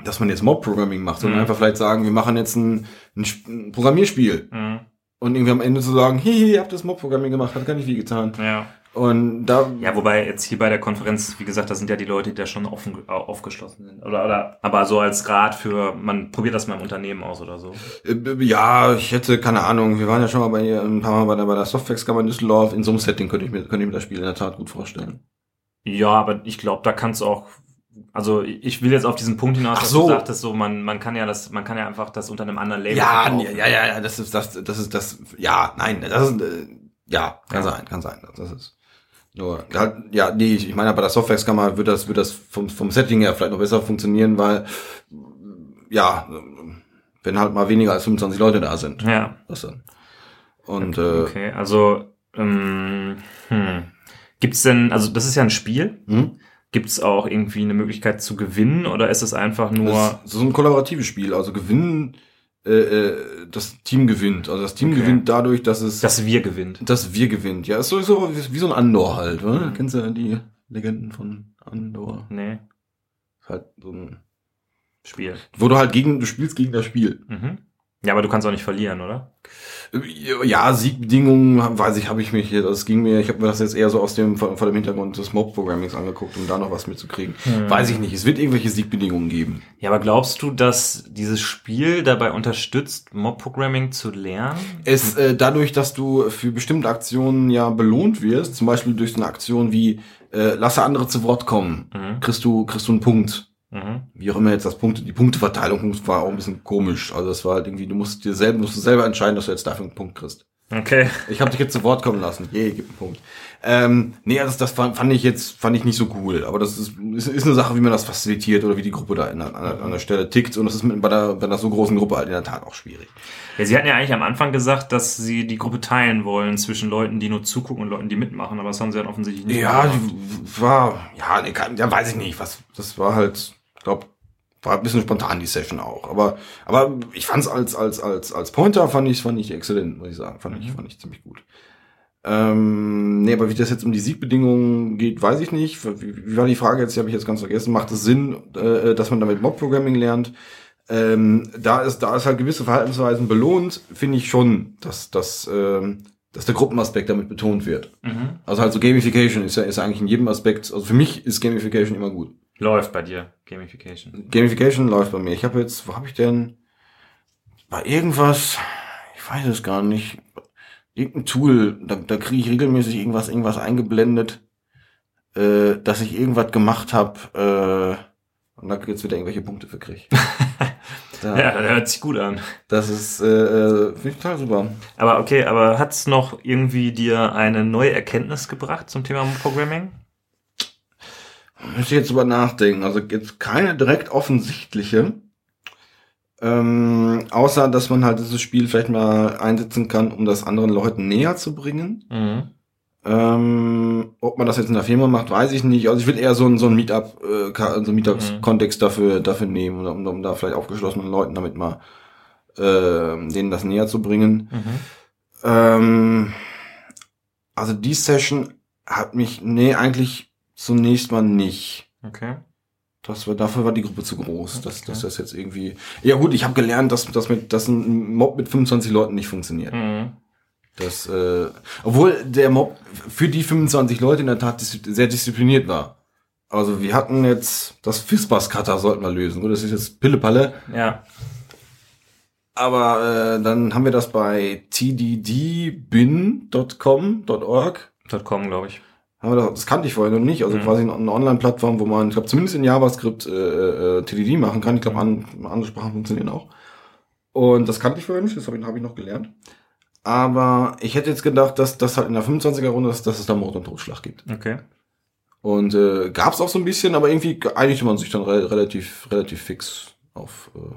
dass man jetzt Mob-Programming macht, sondern Mhm. einfach vielleicht sagen, wir machen jetzt ein, ein, ein Programmierspiel. Mhm. Und irgendwie am Ende zu sagen, hihi, ihr habt das Mob-Programming gemacht, hat gar nicht viel getan. Ja. Und da, Ja, wobei jetzt hier bei der Konferenz, wie gesagt, da sind ja die Leute, die da schon offen, au- aufgeschlossen sind. Oder, oder, aber so als Rat für, man probiert das mal im Unternehmen aus oder so. äh, ja, ich hätte, keine Ahnung, wir waren ja schon mal bei, ein paar Mal bei der, bei der Softwax-Kammer in Düsseldorf. In so einem Setting könnte ich mir, könnte ich mir das Spiel in der Tat gut vorstellen. Ja, aber ich glaube, da kannst du auch, also ich will jetzt auf diesen Punkt hinaus, dass so. du sagtest, so man, man kann ja das, man kann ja einfach das unter einem anderen Label Ja, verkaufen. ja, ja, ja, das ist, das, das ist, das, ja, nein, das ist, äh, ja, kann Ja. sein, kann sein, das ist, nur, halt, ja, nee, ich ich meine, bei der Softwax-Kammer wird das, wird das vom, vom Setting her vielleicht noch besser funktionieren, weil, ja, wenn halt mal weniger als 25 Leute da sind, Ja, das dann. Und, äh, okay, also, ähm, hm. gibt's denn, also das ist ja ein Spiel, hm? gibt's auch irgendwie eine Möglichkeit zu gewinnen oder ist es einfach nur, Das ist so ein kollaboratives Spiel, also gewinnen, äh, äh, das Team gewinnt, also das Team Okay. gewinnt dadurch, dass es, dass wir gewinnt? dass wir gewinnt, ja, ist sowieso wie, wie so ein Andor halt, oder? Mhm. Kennst du die Legenden von Andor? Nee, halt so ein, Spiel. wo du halt gegen, du spielst gegen das Spiel. Mhm. Ja, aber du kannst auch nicht verlieren, oder? Ja, Siegbedingungen, weiß ich, habe ich mich hier, das ging mir, ich habe mir das jetzt eher so aus dem, vor, vor dem Hintergrund des Mob-Programmings angeguckt, um da noch was mitzukriegen. Hm. Weiß ich nicht, es wird irgendwelche Siegbedingungen geben. Ja, aber glaubst du, dass dieses Spiel dabei unterstützt, Mob-Programming zu lernen? Es, äh, dadurch, dass du für bestimmte Aktionen ja belohnt wirst, zum Beispiel durch eine Aktion wie, äh, lasse andere zu Wort kommen, Mhm. kriegst du, kriegst du einen Punkt. Mhm. wie auch immer jetzt das Punkte, die Punkteverteilung war auch ein bisschen komisch. Also das war halt irgendwie, du musst dir selber, musst du selber entscheiden, dass du jetzt dafür einen Punkt kriegst. Okay. Ich habe dich jetzt zu Wort kommen lassen. Je, gib einen Punkt. Ähm, nee, das, das fand, fand ich jetzt, fand ich nicht so cool. Aber das ist, ist, ist eine Sache, wie man das facilitiert oder wie die Gruppe da in, an, der- an der Stelle tickt. Und das ist mit, bei, der, bei einer so großen Gruppe halt in der Tat auch schwierig. Ja, sie hatten ja eigentlich am Anfang gesagt, dass sie die Gruppe teilen wollen zwischen Leuten, die nur zugucken und Leuten, die mitmachen, aber das haben sie dann offensichtlich nicht Ja, gemacht. die war, ja, nee, kann, ja, weiß ich nicht, was, das war halt, glaub, war ein bisschen spontan die Session auch, aber, aber ich fand's als, als, als, als Pointer fand ich, fand ich exzellent, muss ich sagen, fand ich, fand ich ziemlich gut. Ähm, nee, aber wie das jetzt um die Siegbedingungen geht, weiß ich nicht. Wie, wie war die Frage jetzt? Die habe ich jetzt ganz vergessen. Macht es Sinn, äh, dass man damit Mob-Programming lernt? Ähm, da ist, da ist halt gewisse Verhaltensweisen belohnt, finde ich schon, dass, dass, ähm, dass der Gruppenaspekt damit betont wird. Mhm. Also halt so Gamification ist ja, ist ja eigentlich in jedem Aspekt, also für mich ist Gamification immer gut. Läuft bei dir, Gamification. Gamification läuft bei mir. Ich habe jetzt, wo habe ich denn? Bei irgendwas, ich weiß es gar nicht, irgendein Tool, da, da kriege ich regelmäßig irgendwas, irgendwas eingeblendet, äh, dass ich irgendwas gemacht habe, äh, und da jetzt wieder irgendwelche Punkte für krieg. da, Ja, das hört sich gut an. Das ist, äh, äh, finde ich total super. Aber okay, aber hat's noch irgendwie dir eine neue Erkenntnis gebracht zum Thema Programming? Müsste ich jetzt drüber nachdenken. Also jetzt keine direkt offensichtliche. Ähm, außer, dass man halt dieses Spiel vielleicht mal einsetzen kann, um das anderen Leuten näher zu bringen. Mhm. Ähm, ob man das jetzt in der Firma macht, weiß ich nicht. Also ich will eher so ein, so ein Meetup, äh, so ein Meetups-Kontext dafür, dafür nehmen, um, um da vielleicht aufgeschlossenen Leuten damit mal, äh, denen das näher zu bringen. Mhm. Ähm, also die Session hat mich, nee, eigentlich zunächst mal nicht. Okay. Das war, dafür war die Gruppe zu groß, dass, Okay. dass das jetzt irgendwie. Ja gut, ich habe gelernt, dass, dass, mit, dass ein Mob mit 25 Leuten nicht funktioniert. Mhm. Das, äh, obwohl der Mob für die 25 Leute in der Tat dis sehr diszipliniert war. Also wir hatten jetzt das Fispers-Cutter sollten wir lösen. Gut, das ist jetzt Pillepalle. Ja. Aber äh, dann haben wir das bei tddbin.com.org. .com, glaube ich. Haben wir das, das kannte ich vorher noch nicht. Also Mhm. quasi eine Online-Plattform, wo man, ich glaube, zumindest in JavaScript äh, äh, TDD machen kann. Ich glaube, an, andere Sprachen funktionieren auch. Und das kannte ich vorher nicht, das habe ich, hab ich noch gelernt. Aber ich hätte jetzt gedacht, dass das halt in der 25er-Runde, dass, dass es da Mord und Totschlag gibt. Okay. Und äh, gab es auch so ein bisschen, aber irgendwie einigte man sich dann re relativ, relativ fix auf. Äh,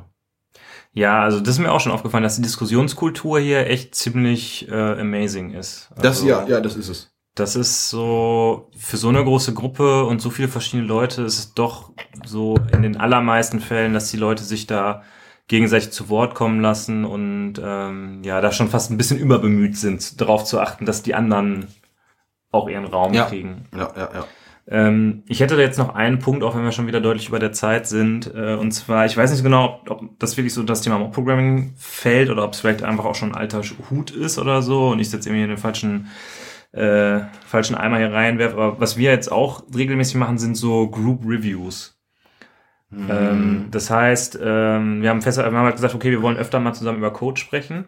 Ja, also das ist mir auch schon aufgefallen, dass die Diskussionskultur hier echt ziemlich äh, amazing ist. das, Also, ja, ja, das ist es. Das ist so, für so eine große Gruppe und so viele verschiedene Leute ist es doch so in den allermeisten Fällen, dass die Leute sich da gegenseitig zu Wort kommen lassen und ähm, ja, da schon fast ein bisschen überbemüht sind, darauf zu achten, dass die anderen auch ihren Raum Ja. kriegen. Ja, ja, ja. Ähm, ich hätte da jetzt noch einen Punkt, auch wenn wir schon wieder deutlich über der Zeit sind. Äh, und zwar, ich weiß nicht genau, ob, ob das wirklich so das Thema Mob-Programming fällt oder ob es vielleicht einfach auch schon ein alter Hut ist oder so und ich jetzt irgendwie in den falschen, äh, falschen Eimer hier reinwerfe. Aber was wir jetzt auch regelmäßig machen, sind so Group Reviews. Ähm, das heißt, ähm, wir haben fest, wir haben halt gesagt, okay, wir wollen öfter mal zusammen über Code sprechen.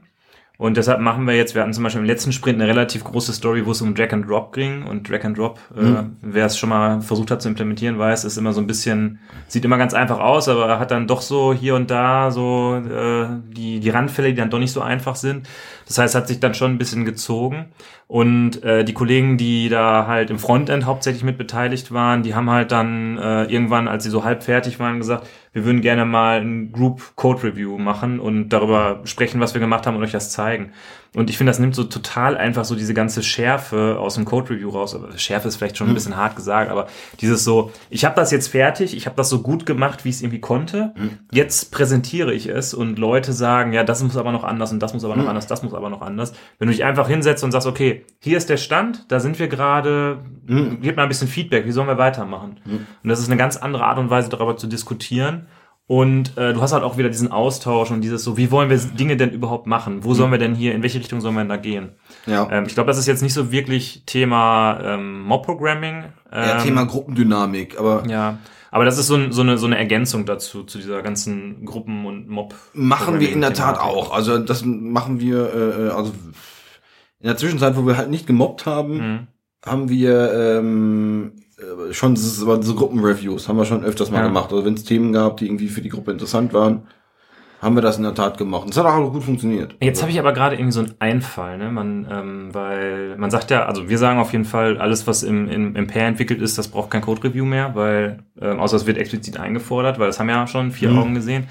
Und deshalb machen wir jetzt, wir hatten zum Beispiel im letzten Sprint eine relativ große Story, wo es um Drag and Drop ging. Und Drag and Drop, äh, wer es schon mal versucht hat zu implementieren, weiß, ist immer so ein bisschen, sieht immer ganz einfach aus, aber hat dann doch so hier und da so äh, die, die Randfälle, die dann doch nicht so einfach sind. Das heißt, hat sich dann schon ein bisschen gezogen. Und äh, die Kollegen, die da halt im Frontend hauptsächlich mit beteiligt waren, die haben halt dann äh, irgendwann, als sie so halb fertig waren, gesagt, wir würden gerne mal ein Group Code Review machen und darüber sprechen, was wir gemacht haben und euch das zeigen. Und ich finde, das nimmt so total einfach so diese ganze Schärfe aus dem Code Review raus. Aber Schärfe ist vielleicht schon ein bisschen hart gesagt, aber dieses so, ich habe das jetzt fertig, ich habe das so gut gemacht, wie ich es irgendwie konnte. Jetzt präsentiere ich es und Leute sagen, ja, das muss aber noch anders und das muss aber noch anders, das muss aber noch anders. Wenn du dich einfach hinsetzt und sagst, okay, hier ist der Stand, da sind wir gerade, gib mal ein bisschen Feedback, wie sollen wir weitermachen? Und das ist eine ganz andere Art und Weise, darüber zu diskutieren. Und äh, du hast halt auch wieder diesen Austausch und dieses so, wie wollen wir Dinge denn überhaupt machen? Wo sollen wir denn hier, in welche Richtung sollen wir denn da gehen? Ja. Ähm, ich glaube, das ist jetzt nicht so wirklich Thema ähm, Mob-Programming. Ähm, ja, Thema Gruppendynamik, aber Ja, aber das ist so, so, eine, so eine Ergänzung dazu, zu dieser ganzen Gruppen- und Mob. machen wir in der Tat auch. Also das machen wir, äh, also in der Zwischenzeit, wo wir halt nicht gemobbt haben, Mhm. haben wir ähm, äh, schon so, Gruppenreviews, haben wir schon öfters mal Ja. gemacht. Also wenn es Themen gab, die irgendwie für die Gruppe interessant waren, haben wir das in der Tat gemacht. Und es hat auch gut funktioniert. Jetzt habe ich aber gerade irgendwie so einen Einfall, ne? Man, ähm, weil man sagt ja, also wir sagen auf jeden Fall, alles, was im, im, im Pair entwickelt ist, das braucht kein Code-Review mehr, weil, ähm, außer es wird explizit eingefordert, weil das haben ja schon vier Mhm. Augen gesehen.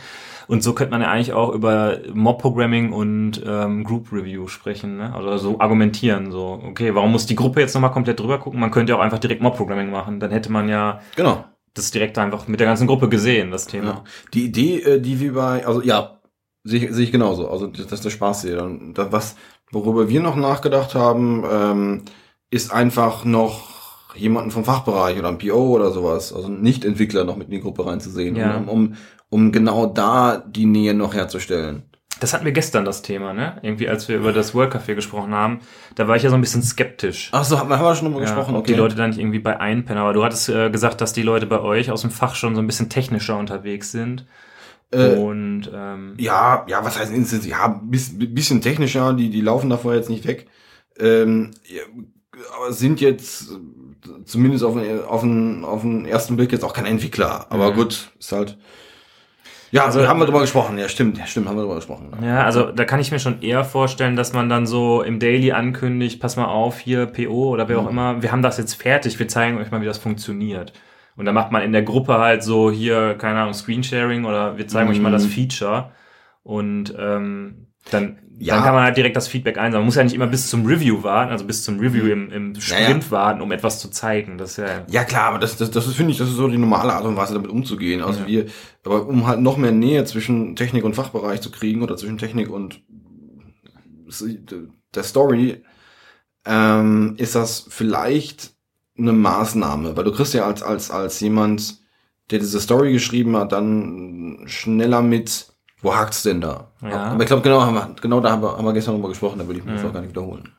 Und so könnte man ja eigentlich auch über Mob-Programming und ähm, Group-Review sprechen, ne? Also so argumentieren, so, okay, warum muss die Gruppe jetzt nochmal komplett drüber gucken? Man könnte ja auch einfach direkt Mob-Programming machen. Dann hätte man ja Genau. das direkt einfach mit der ganzen Gruppe gesehen, das Thema. Ja. Die Idee, äh, die wir bei, also ja, sehe ich, sehe ich genauso. Also das das ist der Spaß hier. Dann, was, worüber wir noch nachgedacht haben, ähm, ist einfach noch jemanden vom Fachbereich oder ein PO oder sowas, also nicht Entwickler noch mit in die Gruppe reinzusehen, Ja. um, um, um genau da die Nähe noch herzustellen. Das hatten wir gestern das Thema, ne? Irgendwie, als wir über das World Café gesprochen haben, da war ich ja so ein bisschen skeptisch. Ach so, haben wir, schon drüber Ja, gesprochen, ob okay. die Leute da nicht irgendwie bei einpennen. Aber du hattest äh, gesagt, dass die Leute bei euch aus dem Fach schon so ein bisschen technischer unterwegs sind. Äh, Und ähm, Ja, ja, was heißt intensiv? Ja, bis, bisschen technischer, die, die laufen davor jetzt nicht weg. Ähm, ja, aber sind jetzt äh, zumindest auf den, auf, den, auf den ersten Blick jetzt auch kein Entwickler. Aber Mhm. gut, ist halt. Ja, Also- haben wir drüber gesprochen. Ja, stimmt, ja, stimmt, haben wir drüber gesprochen. Ja. ja, also da kann ich mir schon eher vorstellen, dass man dann so im Daily ankündigt, pass mal auf, hier PO oder wer auch immer, wir haben das jetzt fertig, wir zeigen euch mal, wie das funktioniert. Und dann macht man in der Gruppe halt so hier, keine Ahnung, Screensharing oder wir zeigen euch mal das Mhm. Feature. Und ähm, dann, Ja. dann kann man halt direkt das Feedback einsammeln. Man muss ja nicht immer bis zum Review warten, also bis zum Review im, im Sprint warten, um etwas zu zeigen. Das ist ja Ja klar, aber das, das, das ist, finde ich, das ist so die normale Art und Weise, damit umzugehen. Also Ja. wir, aber um halt noch mehr Nähe zwischen Technik und Fachbereich zu kriegen oder zwischen Technik und der Story, ähm, ist das vielleicht eine Maßnahme, weil du kriegst ja als, als, als jemand, der diese Story geschrieben hat, dann schneller mit, wo hakt's denn da? Ja. Aber ich glaube, genau, haben wir, genau da haben wir, haben wir gestern drüber gesprochen, da will ich mich Mhm. auch gar nicht wiederholen.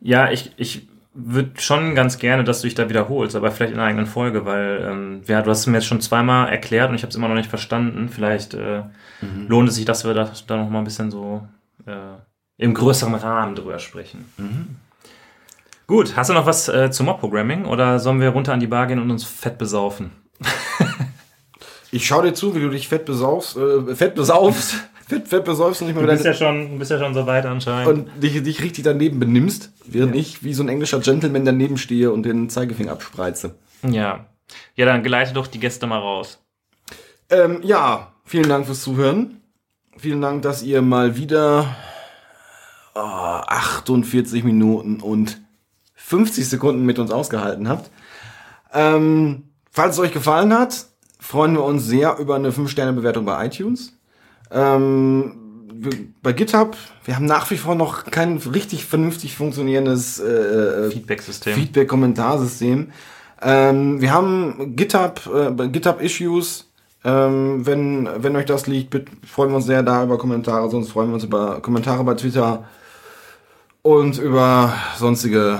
Ja, ich, ich würde schon ganz gerne, dass du dich da wiederholst, aber vielleicht in einer eigenen Folge, weil ähm, ja, du hast es mir jetzt schon zweimal erklärt und ich habe es immer noch nicht verstanden. Vielleicht äh, Mhm. lohnt es sich, dass wir da, da noch mal ein bisschen so äh, im größeren Rahmen drüber sprechen. Mhm. Gut, hast du noch was äh, zum Mob-Programming oder sollen wir runter an die Bar gehen und uns fett besaufen? Ich schau dir zu, wie du dich fett besaufst, äh, fett besaufst, fett, fett besäufst und nicht mal Du bist ja schon, du bist ja schon so weit anscheinend. und dich, dich richtig daneben benimmst, während ich wie so ein englischer Gentleman daneben stehe und den Zeigefinger abspreize. ja. Ja, dann geleite doch die Gäste mal raus. Ähm, ja, vielen Dank fürs Zuhören. Vielen Dank, dass ihr mal wieder oh, 48 Minuten und 50 Sekunden mit uns ausgehalten habt. Ähm, falls es euch gefallen hat, freuen wir uns sehr über eine 5-Sterne-Bewertung bei iTunes. Ähm, bei GitHub, wir haben nach wie vor noch kein richtig vernünftig funktionierendes äh, Feedback-System. Feedback-Kommentarsystem. Ähm, wir haben GitHub, äh, GitHub-Issues. Ähm, wenn, wenn euch das liegt, freuen wir uns sehr da über Kommentare, sonst freuen wir uns über Kommentare bei Twitter und über sonstige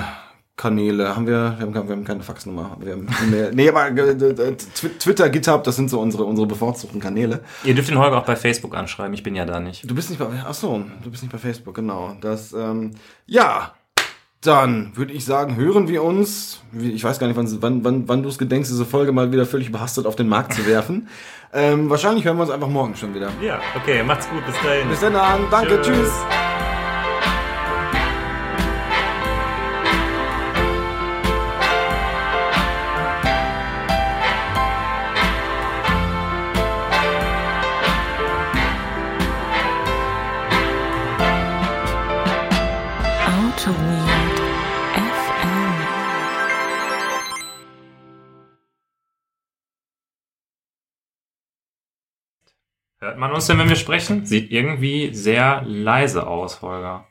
Kanäle. Haben wir, wir haben, keine- wir haben keine Faxnummer. Wir haben, nee, nee, aber äh, äh, Twi- Twitter, GitHub, das sind so unsere, unsere bevorzugten Kanäle. Ihr dürft den Holger auch bei Facebook anschreiben, ich bin ja da nicht. Du bist nicht bei, ach so, du bist nicht bei Facebook, genau. Das, ähm, ja, dann würde ich sagen, hören wir uns. Ich weiß gar nicht, wann, wann, wann, wann du es gedenkst, diese Folge mal wieder völlig überhastet auf den Markt zu werfen. ähm, wahrscheinlich hören wir uns einfach morgen schon wieder. Ja, okay, macht's gut, bis dahin. Bis dann, an. danke, Tschüss. tschüss. Hört man uns denn, wenn wir sprechen? Sieht irgendwie sehr leise aus, Holger.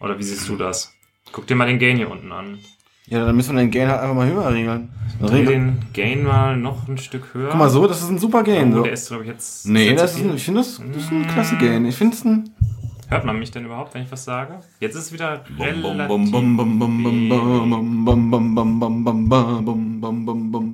Oder wie siehst du das? Guck dir mal den Gain hier unten an. Ja, dann müssen wir den Gain halt einfach mal höher regeln. Dreh den Gain mal noch ein Stück höher. Guck mal so, das ist ein super Gain. Oh, So. der ist, glaube ich, jetzt. Nee, das ist ein, ich finde das, das ist ein klasse Gain. Ich finde es ein. Hört man mich denn überhaupt, wenn ich was sage? Jetzt ist es wieder relativ